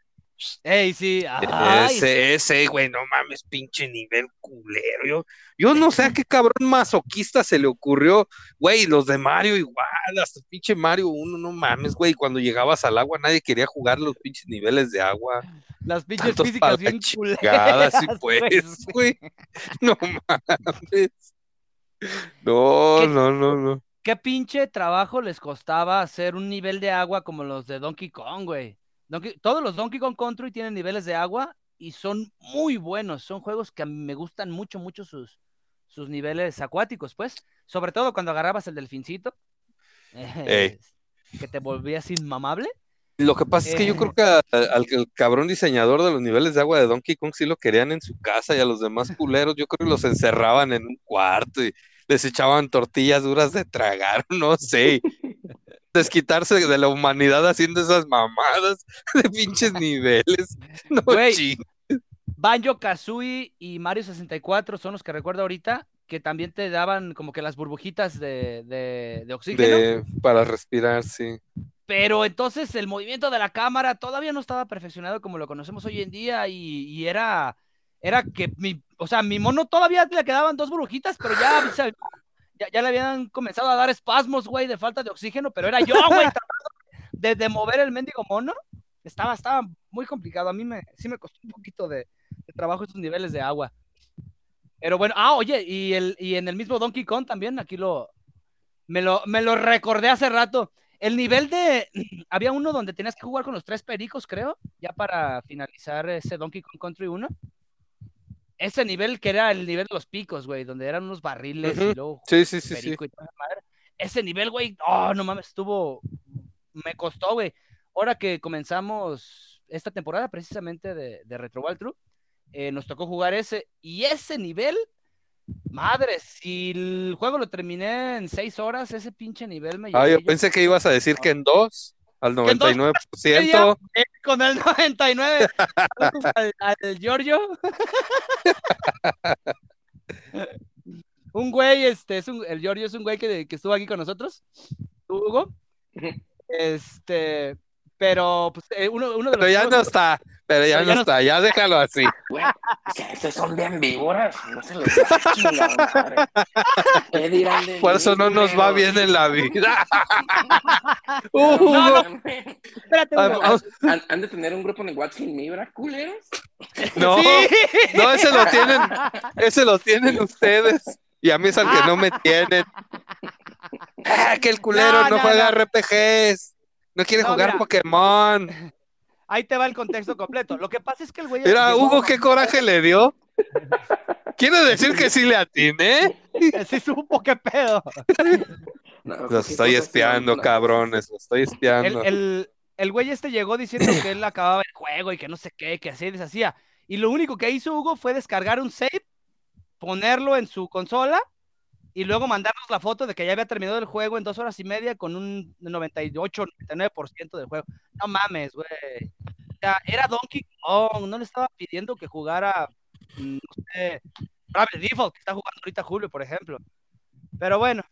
Ey, sí. Ay, Ese, ese, güey, no mames, pinche nivel culero. Yo, yo no sé a qué cabrón masoquista se le ocurrió, güey, los de Mario igual, hasta pinche Mario 1, no mames, güey, cuando llegabas al agua nadie quería jugar los pinches niveles de agua. las pinches Tantos físicas bien culeras, sí pues, güey. No mames. No, ¿Qué- no, no, no. ¿Qué pinche trabajo les costaba hacer un nivel de agua como los de Donkey Kong, güey? Donkey- todos los Donkey Kong Country tienen niveles de agua y son muy buenos. Son juegos que a mí me gustan mucho, mucho sus, sus niveles acuáticos, pues. Sobre todo cuando agarrabas el delfincito. Ey. que te volvías inmamable. Lo que pasa es que yo Eh. creo que a- al, al cabrón diseñador de los niveles de agua de Donkey Kong sí lo querían en su casa y a los demás culeros yo creo que los encerraban en un cuarto y les echaban tortillas duras de tragar, no sé. Desquitarse de la humanidad haciendo esas mamadas de pinches niveles. No Güey. Banjo Kazooie y Mario 64 son los que recuerdo ahorita, que también te daban como que las burbujitas de, de- de oxígeno. de, para respirar, sí. Pero entonces el movimiento de la cámara todavía no estaba perfeccionado como lo conocemos hoy en día y, y era, era que mi, o sea, mi mono todavía le quedaban dos burbujitas, pero ya, ya, ya le habían comenzado a dar espasmos, güey, de falta de oxígeno, pero era yo, güey, tratando de, de mover el mendigo mono. Estaba, estaba muy complicado. A mí me, sí me costó un poquito de, de trabajo estos niveles de agua. Pero bueno, ah, oye, y, el, y en el mismo Donkey Kong también, aquí lo, me lo, me lo recordé hace rato. El nivel de. Había uno donde tenías que jugar con los tres pericos, creo, ya para finalizar ese Donkey Kong Country 1. Ese nivel que era el nivel de los picos, güey, donde eran unos barriles y luego Sí, sí, sí, madre. Ese nivel, güey, oh, no mames, estuvo. Me costó, güey. Ahora que comenzamos esta temporada precisamente de, de Retro Wild True, eh, nos tocó jugar ese. Y ese nivel, madre, si el juego lo terminé en seis horas, ese pinche nivel me Ah, yo yo pensé que ibas a decir que en dos, al Que en dos 99%. Con el 99 al, al Giorgio. un güey, este, es un, el Giorgio es un güey que, que estuvo aquí con nosotros, Hugo. Este, pero pues, eh, uno, uno de los Pero ya no juegos- está, pero ya Pero no ya no- está, ya déjalo así. Güey, estos son bien víboras, no se les va a chingar, madre. ¿Qué dirán de Por eso no nos va bien en la vida. No, Hugo, mames. Espérate, ah, ¿Han, han de tener un grupo en WhatsApp sin vibra, culeros? no, Sí. no, ese lo tienen, ese lo tienen ustedes. Y a mí es al que no me tienen. Ah, que el culero No, no, no, juega no. RPGs. No quiere No, jugar mira. Pokémon. Ahí te va el contexto completo. Lo que pasa es que el güey. Mira, llegó- Hugo, qué coraje le dio Quiere decir que sí le atiné. Sí supo qué pedo. No, Los estoy espiando, no. cabrones. Los estoy El, espiando. el, el güey este llegó diciendo que él acababa el juego y que no sé qué, que así deshacía. Y lo único que hizo Hugo fue descargar un save, ponerlo en su consola y luego mandarnos la foto de que ya había terminado el juego en dos horas y media con un 98, 99% del juego. No mames, güey. O sea, era Donkey Kong, no le estaba pidiendo que jugara, mm, no sé, Default, que está jugando ahorita Julio, por ejemplo. Pero bueno,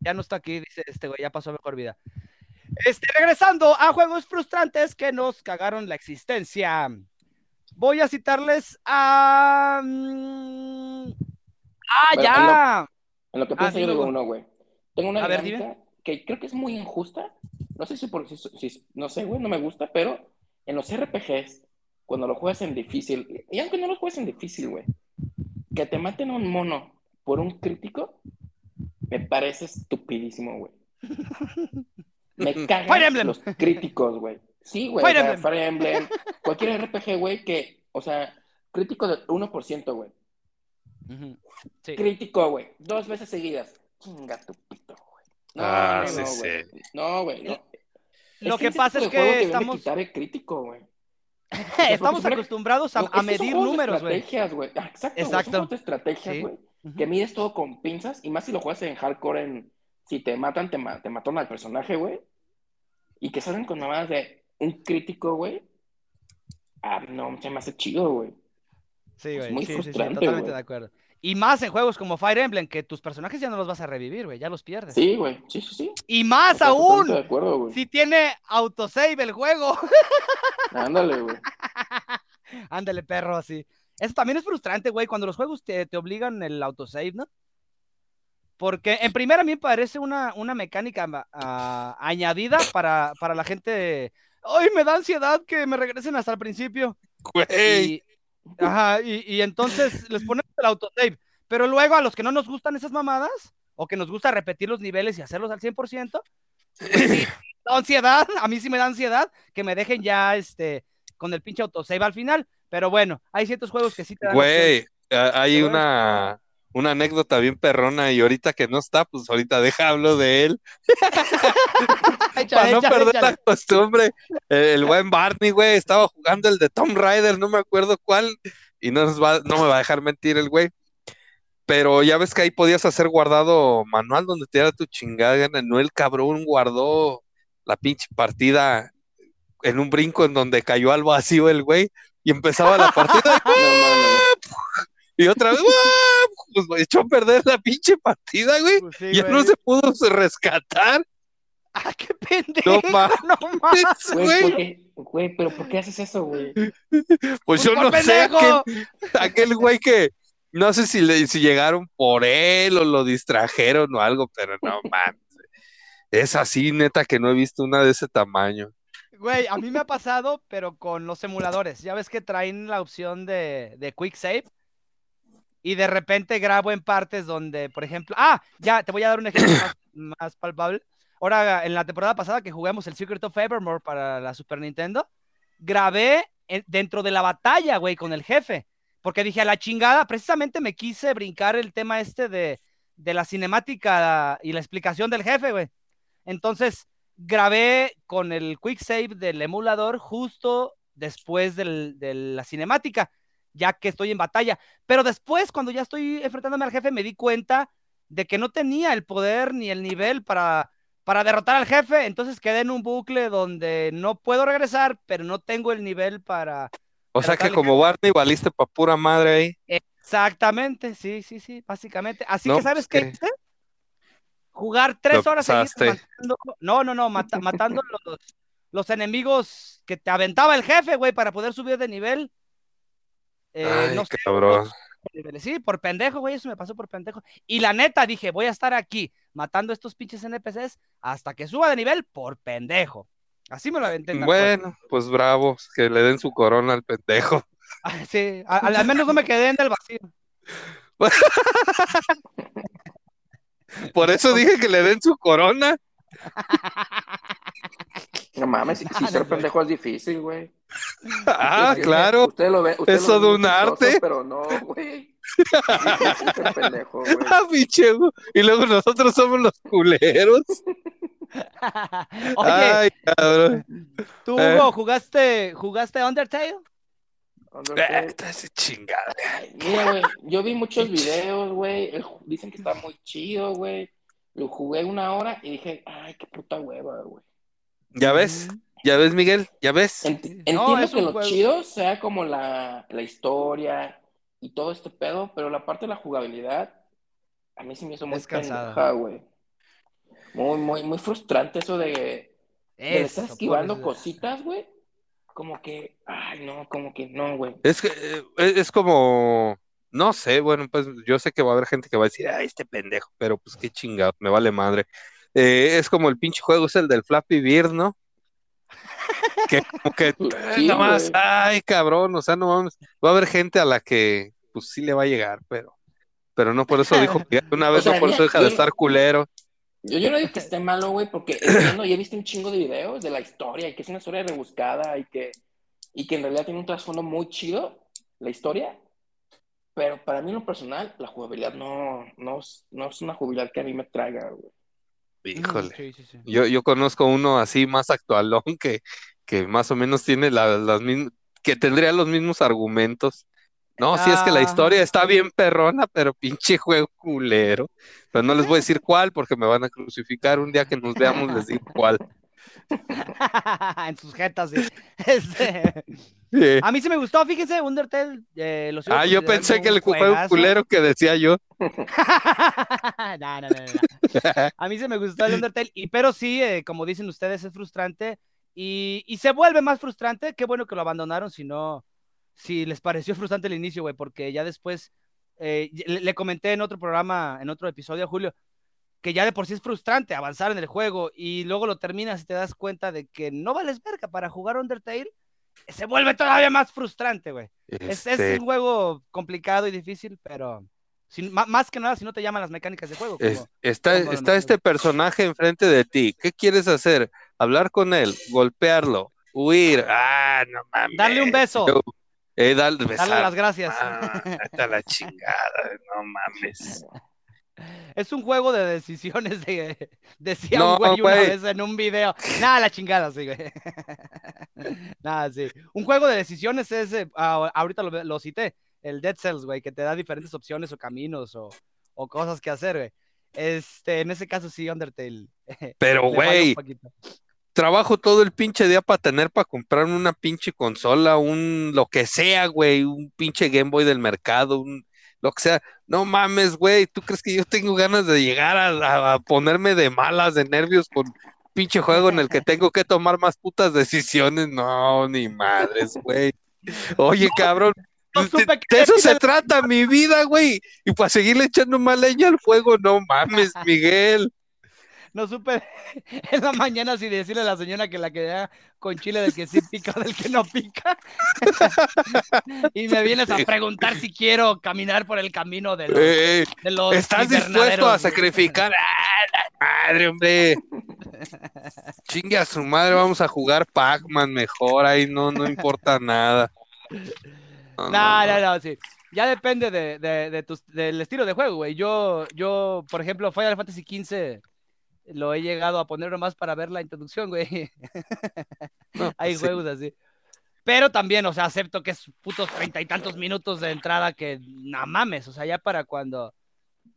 ya no está aquí, dice este güey, ya pasó mejor vida. Este, regresando a juegos frustrantes que nos cagaron la existencia. Voy a citarles a. mm, Ah, ya. En lo que Ah, pienso yo dime, digo güey. uno, güey. Tengo una ver, dinámica que creo que es muy injusta. No sé si por si, si- no sé, güey, no me gusta, pero en los RPGs, cuando lo juegas en difícil, y aunque no lo juegues en difícil, güey, que te maten a un mono por un crítico, me parece estupidísimo, güey. Me cagan los críticos, güey. Sí, güey. Emblem. Fire Emblem. Cualquier RPG, güey, que, o sea, crítico de 1%, güey. Sí. Crítico, güey. Dos veces seguidas. Chinga tu pito, güey. No, Ah, no, sí, no, sí. güey. No, güey. No. Lo Es que pasa es que de estamos, quitar el crítico, güey. estamos acostumbrados a, No, a es que son medir números, güey. estrategias, güey. Ah, exacto, Exacto. estrategias, Sí. güey. Ujú. Que mides todo con pinzas. Y más si lo juegas en hardcore, en... Si te matan, te, ma- te mataron al personaje, güey. Y que salen con mamadas de un crítico, güey. Ah, no, se me hace chido, güey. Sí, Es güey. muy sí, sí, sí, totalmente de acuerdo. Y más en juegos como Fire Emblem, que tus personajes ya no los vas a revivir, güey, ya los pierdes. Sí, güey. Sí, sí, sí. Y más aún, de acuerdo, si tiene autosave el juego. Ándale, güey. Ándale, perro, así. Eso también es frustrante, güey, cuando los juegos te, te obligan el autosave, ¿no? Porque en primera a mí me parece una, una mecánica ah, añadida para, para la gente. ¡Ay, me da ansiedad que me regresen hasta el principio! Güey. Y, ajá, y, y entonces les ponemos el autosave. Pero luego a los que no nos gustan esas mamadas, o que nos gusta repetir los niveles y hacerlos al 100%, pues sí, da ansiedad, a mí sí me da ansiedad que me dejen ya este, con el pinche autosave al final. Pero bueno, hay ciertos juegos que sí te dan. Güey, hay una, una anécdota bien perrona y ahorita que no está, pues ahorita deja hablo de él. Échale, Para no échale, perder échale. la costumbre, eh, el buen Barney, güey, estaba jugando el de Tomb Raider, no me acuerdo cuál, y no, nos va, no me va a dejar mentir el güey. Pero ya ves que ahí podías hacer guardado manual donde te diera tu chingada gana. No, el cabrón guardó la pinche partida en un brinco en donde cayó al vacío el güey y empezaba la partida y otra vez, pues echó a perder la pinche partida, güey. Pues sí, Ya güey. no se pudo rescatar. ¡Ah, qué pendejo! No mames. No mames. Güey, güey. pero ¿por qué haces eso, güey? Pues yo por no sé, aquel, aquel güey que no sé si, le, si llegaron por él o lo distrajeron o algo, pero no mames. Es así, neta, que no he visto una de ese tamaño. Güey, a mí me ha pasado, pero con los emuladores. Ya ves que traen la opción de, de Quick Save. Y de repente grabo en partes donde, por ejemplo. Ah, ya, te voy a dar un ejemplo más, más palpable. Ahora, en la temporada pasada que jugamos el Secret of Evermore para la Super Nintendo, grabé en- dentro de la batalla, güey, con el jefe. Porque dije, a la chingada, precisamente me quise brincar el tema este de, de la cinemática y la explicación del jefe, güey. Entonces, grabé con el quick save del emulador justo después de la cinemática, ya que estoy en batalla. Pero después, cuando ya estoy enfrentándome al jefe, me di cuenta de que no tenía el poder ni el nivel para, para derrotar al jefe. Entonces quedé en un bucle donde no puedo regresar, pero no tengo el nivel para... O sea que como Barney valiste pa' pura madre ahí. Exactamente, sí, sí, sí, básicamente. Así No, que, ¿sabes pues, qué ¿qué? hice? Jugar tres horas seguidas matando. No, no, no, mata- matando los, los enemigos que te aventaba el jefe, güey, para poder subir de nivel. Eh, Ay, no sé, cabrón. Sí, por pendejo, güey, eso me pasó por pendejo. Y la neta, dije, voy a estar aquí matando estos pinches NPCs hasta que suba de nivel por pendejo. Así me lo aventé. Bueno, pues bravos, que le den su corona al pendejo. Ah, Sí, al menos no me quedé en el vacío. Por eso dije que le den su corona. No mames, si, si ser pendejo es difícil, güey. Ah, Usted- claro. Usted lo ve. usted Eso lo ve de un chistoso, arte. Pero no, güey. Es difícil ser pendejo, güey. Ah, pinche, güey. Y luego nosotros somos los culeros. Oye, Ay, cabrón. tú, eh. Hugo, ¿jugaste, ¿jugaste Undertale? Undertale. Eh, Esta es chingada. Mira, güey, yo vi muchos videos, güey. Dicen que está muy chido, güey. Lo jugué una hora y dije, ay, qué puta hueva, güey. ¿Ya ves? ¿Ya ves, Miguel? ¿Ya ves? Enti- entiendo que lo juego. chido sea como la, la historia y todo este pedo, pero la parte de la jugabilidad a mí se me hizo muy cansada. pendeja, güey. Muy, muy, muy frustrante eso de, estar esquivando eso. cositas, güey. Como que, ay, no, como que no, güey. Es que eh, es, es como, no sé, bueno, pues yo sé que va a haber gente que va a decir, ay, este pendejo, pero pues qué chingado, me vale madre. Eh, es como el pinche juego, es el del Flappy Bird, ¿no? Que como que, eh, Sí, nomás, güey. ay, cabrón, o sea, no mames, va a haber gente a la que, pues sí le va a llegar, pero, pero no por eso dijo Miguel, una vez, sea, no por eso deja de estar culero. Yo, yo no digo que esté malo, güey, porque entiendo y he visto un chingo de videos de la historia y que es una historia rebuscada y que, y que en realidad tiene un trasfondo muy chido, la historia. Pero para mí, en lo personal, la jugabilidad no, no, es- no es una jugabilidad que a mí me traiga, güey. Híjole. Sí, sí, sí. Yo, yo conozco uno así más actualón que, que más o menos tiene la- las mismas, que tendría los mismos argumentos. No, sí es que la Ah. historia está bien perrona, pero pinche juego culero. Pero no les voy a decir cuál porque me van a crucificar. Un día que nos veamos les digo cuál. en sus jetas, sí. Este, Sí. a mí sí me gustó, fíjense, Undertale. eh, lo Ah, yo pensé que un el juego culero que decía yo. no, no, no, no, no. A mí se me gustó el Undertale, y, pero sí, eh, como dicen ustedes, es frustrante y, y se vuelve más frustrante. Qué bueno que lo abandonaron, si no, si les pareció frustrante el inicio, güey, porque ya después eh, le, le comenté en otro programa, en otro episodio a Julio, que ya de por sí es frustrante avanzar en el juego y luego lo terminas y te das cuenta de que no vales verga para jugar Undertale. Se vuelve todavía más frustrante, güey. Es, es Este, un juego complicado y difícil, pero más que nada si no te llaman las mecánicas de juego. es- está, como está este personaje enfrente de ti. ¿Qué quieres hacer? ¿Hablar con él? ¿Golpearlo? ¿Huir? Ah, no mames. Darle un beso. Yo- eh, besar. las gracias. Ah, vete a la chingada, no mames. Es un juego de decisiones, de, decía No, un güey una güey. vez en un video. Nada, la chingada, sí, güey. Nada, sí. Un juego de decisiones es, eh, ah, ahorita lo, lo cité, el Dead Cells, güey, que te da diferentes opciones o caminos o, o cosas que hacer, güey. Este, en ese caso sí, Undertale. Pero, güey, trabajo todo el pinche día para tener para comprar una pinche consola, un lo que sea, güey, un pinche Game Boy del mercado, un lo que sea. No mames, güey, ¿tú crees que yo tengo ganas de llegar a, ponerme de malas, de nervios con pinche juego en el que tengo que tomar más putas decisiones? No, ni madres, güey. Oye, cabrón. de- de eso se trata mi vida, güey. Y para seguirle echando más leña al fuego, no mames, Miguel. No supe en la mañana si decirle a la señora que la queda con chile del que sí pica o del que no pica. y me vienes a preguntar si quiero caminar por el camino de los, Eh, de los ¿Estás dispuesto a sacrificar? ¡Ah, la madre, hombre! Chingue a su madre, vamos a jugar Pac-Man mejor, ahí no, no importa nada. No, No, no, no, sí. Ya depende de, de, de tus- del estilo de juego, güey. Yo, yo, por ejemplo, Final Fantasy XV lo he llegado a poner nomás para ver la introducción, güey. no, Hay sí. juegos así. Pero también, o sea, acepto que es putos treinta y tantos minutos de entrada que no mames, o sea, ya para cuando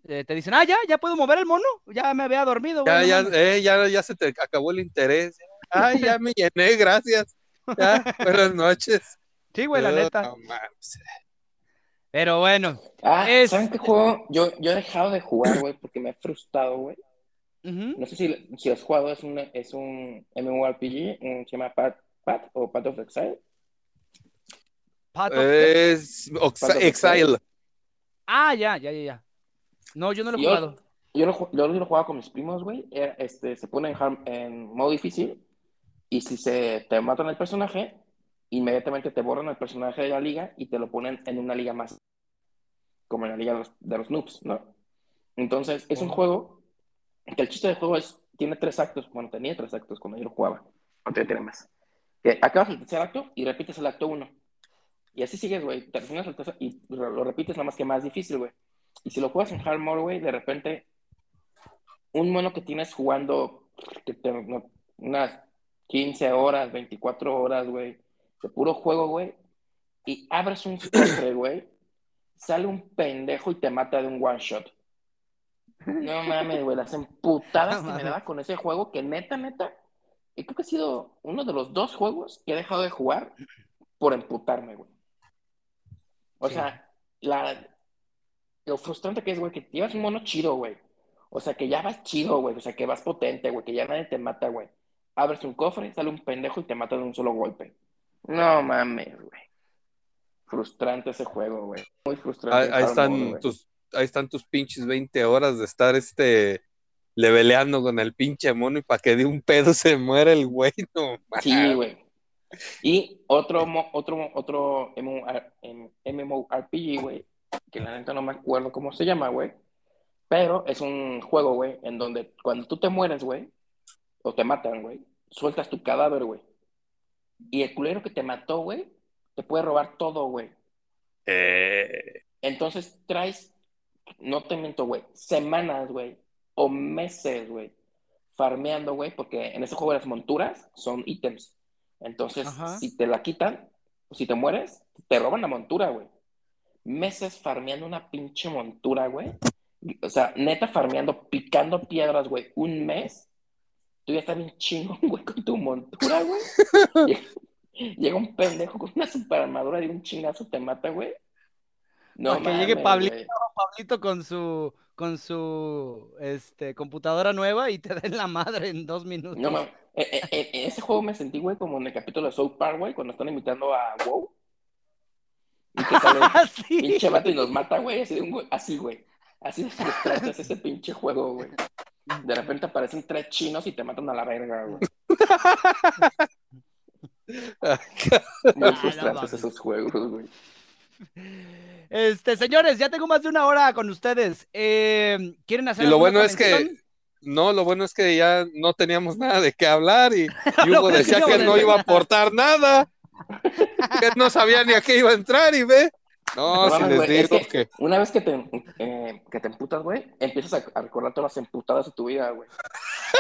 eh, te dicen, ah, ya, ya puedo mover el mono, ya me había dormido, güey. Ya, no ya, mames". eh, ya, ya se te acabó el interés. Ay, ya me llené, gracias. Ya, buenas noches. Sí, güey, la Oh, neta. no mames. Pero bueno, Ah, Es- ¿saben qué juego? Yo, yo he dejado de jugar, güey, porque me he frustrado, güey. No sé si, si has jugado, es un, es un MMORPG, mm, se llama Path, Path o Path of Exile. Path of- Es Oxa- Path of Exile. Ah, ya, ya, ya, ya. No, yo no lo he Yo- jugado. Yo lo, yo lo jugaba con mis primos, güey. Era, Este, se pone en, hard- en modo difícil y si se te matan el personaje, inmediatamente te borran el personaje de la liga y te lo ponen en una liga más, como en la liga de los, de los noobs, ¿no? Entonces, es un Oh. juego que el chiste del juego es, tiene tres actos, bueno, tenía tres actos cuando yo lo jugaba. Otro tiene más. Acabas el tercer acto y repites el acto uno. Y así sigues, güey. Terminas el tercer y lo, repites nada más que más difícil, güey. Y si lo juegas en hard mode, güey, de repente un mono que tienes jugando unas 15 horas, 24 horas, güey, de puro juego, güey, y abres un cofre, güey, sale un pendejo y te mata de un one shot. No mames, güey, las emputadas No que me daba con ese juego, que neta, neta, y creo que ha sido uno de los dos juegos que he dejado de jugar por emputarme, güey. O Sí. sea, la, lo frustrante que es, güey, que llevas un mono chido, güey. O sea, que ya vas chido, güey. O sea, que vas potente, güey. Que ya nadie te mata, güey. Abres un cofre, sale un pendejo y te mata de un solo golpe. No mames, güey. Frustrante ese juego, güey. Muy frustrante. Ahí, están tus, ahí están tus pinches 20 horas de estar este leveleando con el pinche mono y para que de un pedo se muera el güey, no Sí, güey. Y otro, otro, otro MMOR em- MMORPG, güey, que la neta no me acuerdo cómo se llama, güey, pero es un juego, güey, en donde cuando tú te mueres, güey, o te matan, güey, sueltas tu cadáver, güey. Y el culero que te mató, güey, te puede robar todo, güey. Eh, Entonces traes, no te miento, güey, semanas, güey, o meses, güey, farmeando, güey, porque en ese juego las monturas son ítems. Entonces, Ajá. si te la quitan, o si te mueres, te roban la montura, güey. Meses farmeando una pinche montura, güey. O sea, neta farmeando, picando piedras, güey, un mes. Tú ya estás bien chingón, güey, con tu montura, güey. Llega, llega un pendejo con una super armadura de un chingazo, te mata, güey. No Para que llegue Pablito. Pablito con su con su este computadora nueva y te den la madre en dos minutos. No mames. Eh, eh, eh, En ese juego me sentí, güey, como en el capítulo de South Park, güey, cuando están invitando a WoW. Y que sale sí. pinche vato y los mata, güey. Así, de un güey- así, güey. Así de frustrante es ese pinche juego, güey. De repente aparecen tres chinos y te matan a la verga, güey. Muy Ah, no frustrantes esos juegos, güey. Este, señores, ya tengo más de una hora con ustedes. Eh, ¿Quieren hacer Y lo bueno es que no, lo bueno es que ya no teníamos nada de qué hablar y, Hugo decía que no iba a aportar nada, que no sabía ni a qué iba a entrar y ve. No, No si les es digo que que una vez que te, eh, que te emputas, güey, empiezas a, a recordar todas las emputadas de tu vida, güey.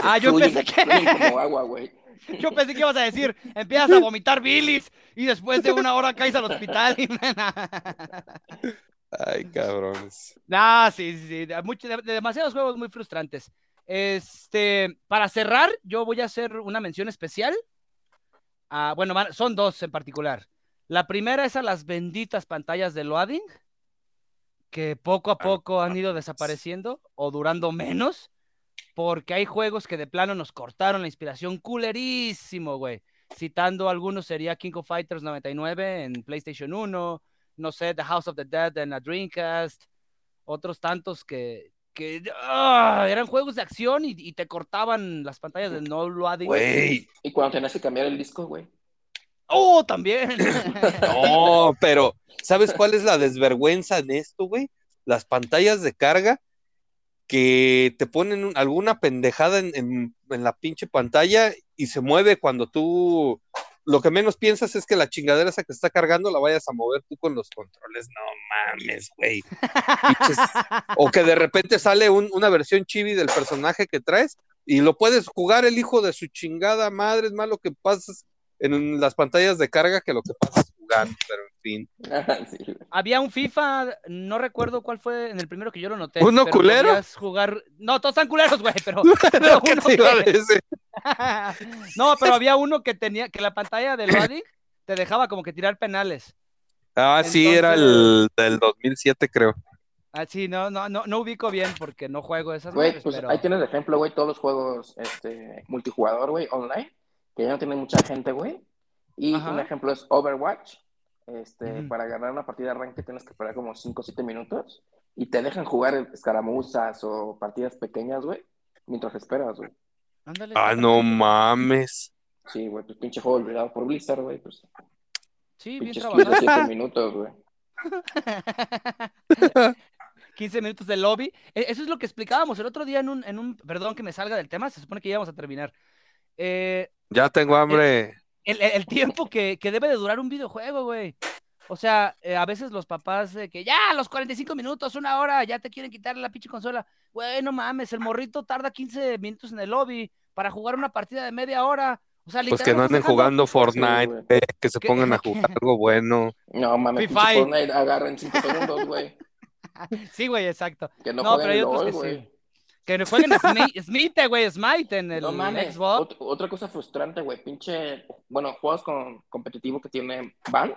Ah, yo pensé que como agua, güey. yo pensé que ibas a decir, empiezas a vomitar bilis y después de una hora caes al hospital y Ay, cabrones. Ah, sí, sí, mucho- de- de demasiados juegos muy frustrantes. Este, para cerrar, yo voy a hacer una mención especial. Ah, bueno, son dos en particular. La primera es a las benditas pantallas de loading, que poco a poco han ido desapareciendo o durando menos, porque hay juegos que de plano nos cortaron la inspiración culerísimo, güey. Citando algunos sería King of Fighters 99 en PlayStation 1, no sé, The House of the Dead en la Dreamcast, otros tantos que, que ah, eran juegos de acción y, y te cortaban las pantallas de no loading. Güey, Y cuando tenías que cambiar el disco, güey. ¡Oh, también! no, pero ¿sabes cuál es la desvergüenza en esto, güey? Las pantallas de carga que te ponen un- alguna pendejada en, en- la pinche pantalla y se mueve cuando tú lo que menos piensas es que la chingadera esa que está cargando la vayas a mover tú con los controles. No mames, güey. O que de repente sale un- una versión chibi del personaje que traes y lo puedes jugar el hijo de su chingada madre. Es más lo que pasas en las pantallas de carga que lo que pasas jugando, pero en fin. Sí. Había un FIFA, no recuerdo cuál fue en el primero que yo lo noté. ¿Uno pero culero? jugar. No, todos están culeros, güey, pero. Que uno que- no, pero había uno que tenía que la pantalla del loading te dejaba como que tirar penales. Ah, sí, era el del 2007, creo. Ah, sí, no, no, no, no ubico bien porque no juego esas Güey, pues pero... ahí tienes de ejemplo, güey, todos los juegos este, multijugador, güey, online, que ya no tienen mucha gente, güey. Y Ajá. un ejemplo es Overwatch. Este. Para ganar una partida de arranque tienes que esperar como 5 o 7 minutos y te dejan jugar escaramuzas o partidas pequeñas, güey, mientras esperas, güey. Ándale, Ah, no mames. Sí, güey, pues pinche juego olvidado por Blizzard, güey, pues Sí, bien pinches 15 trabajado. 7 minutos, güey. 15 minutos de lobby. E- Eso es lo que explicábamos el otro día en un, en un, perdón que me salga del tema, se supone que ya íbamos a terminar. Eh, Ya tengo hambre. el, el- el tiempo que, que debe de durar un videojuego, güey. O sea, eh, a veces los papás de que ya, los 45 minutos, una hora, ya te quieren quitar la pinche consola. Güey, no mames, el morrito tarda 15 minutos en el lobby para jugar una partida de media hora. O sea, Pues que no anden jugando Fortnite, güey, que se pongan a jugar algo bueno. No mames, Fortnite agarra en 5 segundos, güey. Sí, güey, exacto. Que no, No, pero hay otros LOL, que sí. Que no jueguen Smite, güey, Smite en el No mames, Xbox. ot- otra cosa frustrante, güey, pinche, bueno, juegos con competitivo que tiene ban,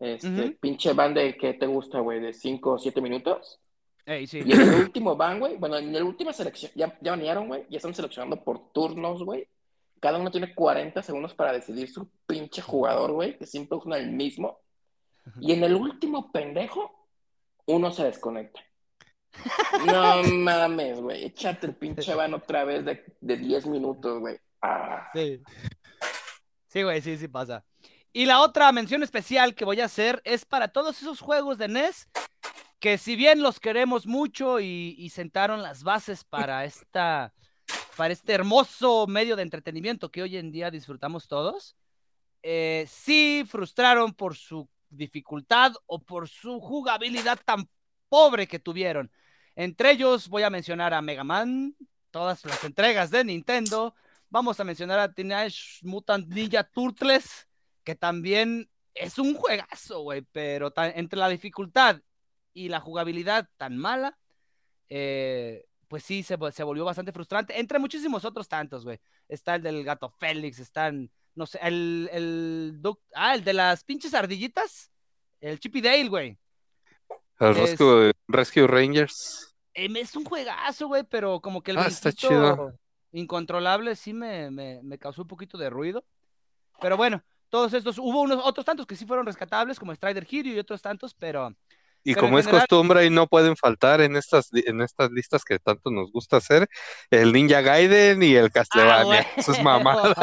este, pinche ban de que te gusta, güey, de 5 o 7 minutos, Ey, sí. y en el último ban, güey, bueno, en la última selección, ya, ya banearon, güey, ya están seleccionando por turnos, güey, cada uno tiene 40 segundos para decidir su pinche jugador, güey, que siempre usan el mismo, y en el último pendejo, uno se desconecta. No mames, güey, échate el pinche ban otra vez de, de 10 minutos, güey. Ah. Sí. Sí, güey, sí, sí pasa. Y la otra mención especial que voy a hacer es para todos esos juegos de NES que si bien los queremos mucho y, y sentaron las bases para esta para este hermoso medio de entretenimiento que hoy en día disfrutamos todos, eh, sí frustraron por su dificultad o por su jugabilidad tan pobre que tuvieron. Entre ellos voy a mencionar a Mega Man, todas las entregas de Nintendo, Vamos a mencionar a Teenage Mutant Ninja Turtles, que también es un juegazo, güey, pero entre la dificultad y la jugabilidad tan mala, eh, pues sí, se, vo- se volvió bastante frustrante, entre muchísimos otros tantos, güey. Está el del gato Félix, están, no sé, el, el, ah, el de las pinches ardillitas, el Chippy Dale, güey. Es- Rescue, Rescue Rangers. Em, es un juegazo, güey, pero como que el Ah, está brinquito chido. incontrolable sí me, me, me causó un poquito de ruido. Pero bueno, todos estos, hubo unos otros tantos que sí fueron rescatables, como Strider Hero y otros tantos, pero Y Pero como es costumbre y no pueden faltar en estas, en estas listas que tanto nos gusta hacer, el Ninja Gaiden y el Castlevania. Ah, Sus mamadas.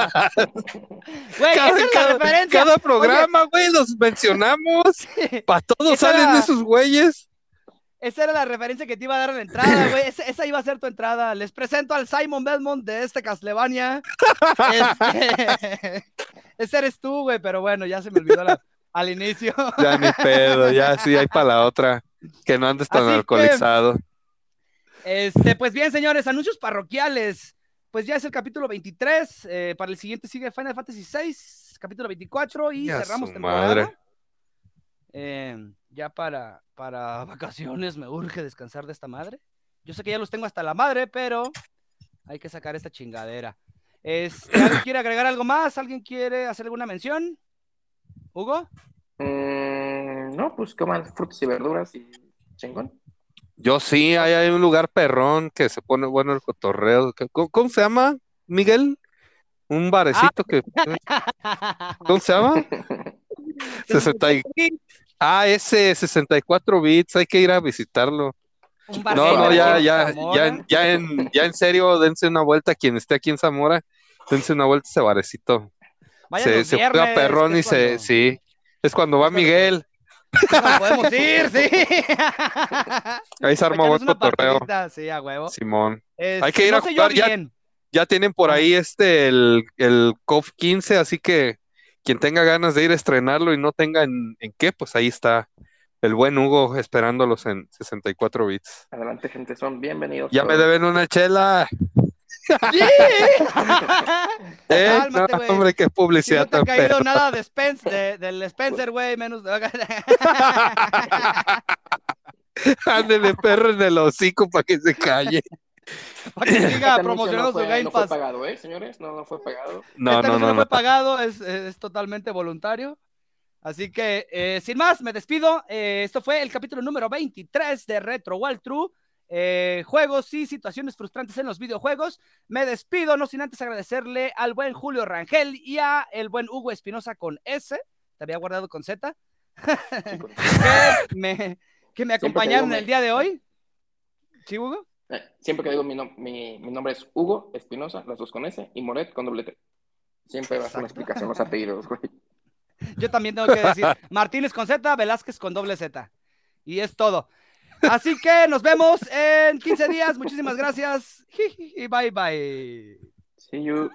Güey, Cada, es cada- cada programa, güey, los mencionamos. Para todos Esa salen era- esos güeyes. Esa era la referencia que te iba a dar en la entrada, güey. Esa, esa iba a ser tu entrada. Les presento al Simon Belmont de este Castlevania. Este, Ese eres tú, güey, pero bueno, ya se me olvidó la- al inicio. Ya ni pedo, ya sí hay para la otra. Que no andes tan Así que- alcoholizado. Este, pues bien, señores, anuncios parroquiales. Pues ya es el capítulo 23. eh, para el siguiente sigue Final Fantasy VI, capítulo 24 y Ya cerramos temporada. madre. Eh, ya para, para vacaciones me urge descansar de esta madre. Yo sé que ya los tengo hasta la madre, pero hay que sacar esta chingadera. Este, ¿Alguien quiere agregar algo más? ¿Alguien quiere hacer alguna mención? ¿Hugo? Mm, no, pues coman frutas y verduras y chingón. Yo sí, hay, hay un lugar perrón que se pone bueno el cotorreo. ¿Cómo, cómo se llama, Miguel? Un barecito que... ¿Cómo se llama? 60 y- Ah, ese 64 bits, hay que ir a visitarlo. Un No, no, ya, ya, ya, ya en, ya en serio, dense una vuelta, quien esté aquí en Zamora, dense una vuelta a ese barecito. Vayan Se, se juega perrón y se, cuando- sí, es cuando va Miguel, podemos ir, sí. ahí se arma buen cotorreo, Sí, a huevo. Simón. Hay que ir no a jugar, ya- bien. Ya tienen por ahí este, el, el COF 15, así que quien tenga ganas de ir a estrenarlo y no tenga en, en qué, pues ahí está el buen Hugo esperándolos en 64 bits. Adelante, gente, son bienvenidos. Ya me deben una chela. ¡Sí! Eh, Cálmate, no, hombre, qué Si publicidad no te ha caído perra. nada de Spence, de- del Spencer, güey, menos de... Ándele, perro en el hocico para que se calle. para que siga Este promocionando no fue, su Game no fue Pass. pagado, ¿eh, señores? No, no fue pagado. No, este no, anuncio no, fue no. pagado, es, es totalmente voluntario. Así que, eh, sin más, me despido. Eh, esto fue el capítulo número 23 de Retro Wall True. Eh, juegos y situaciones frustrantes en los videojuegos. Me despido, no sin antes agradecerle al buen Julio Rangel y a el buen Hugo Espinosa con S. Te había guardado con Z. que me, que me Siempre acompañaron el día de hoy. ¿Sí, Hugo? Eh, Siempre que digo mi, nom- mi, mi nombre es Hugo Espinosa, las dos con S, y Moret con doble T. Siempre va a ser una explicación los apellidos, güey. Yo también tengo que decir Martínez con Z, Velázquez con doble Z. Y es todo. Así que nos vemos en 15 días. Muchísimas gracias. Bye bye. See you.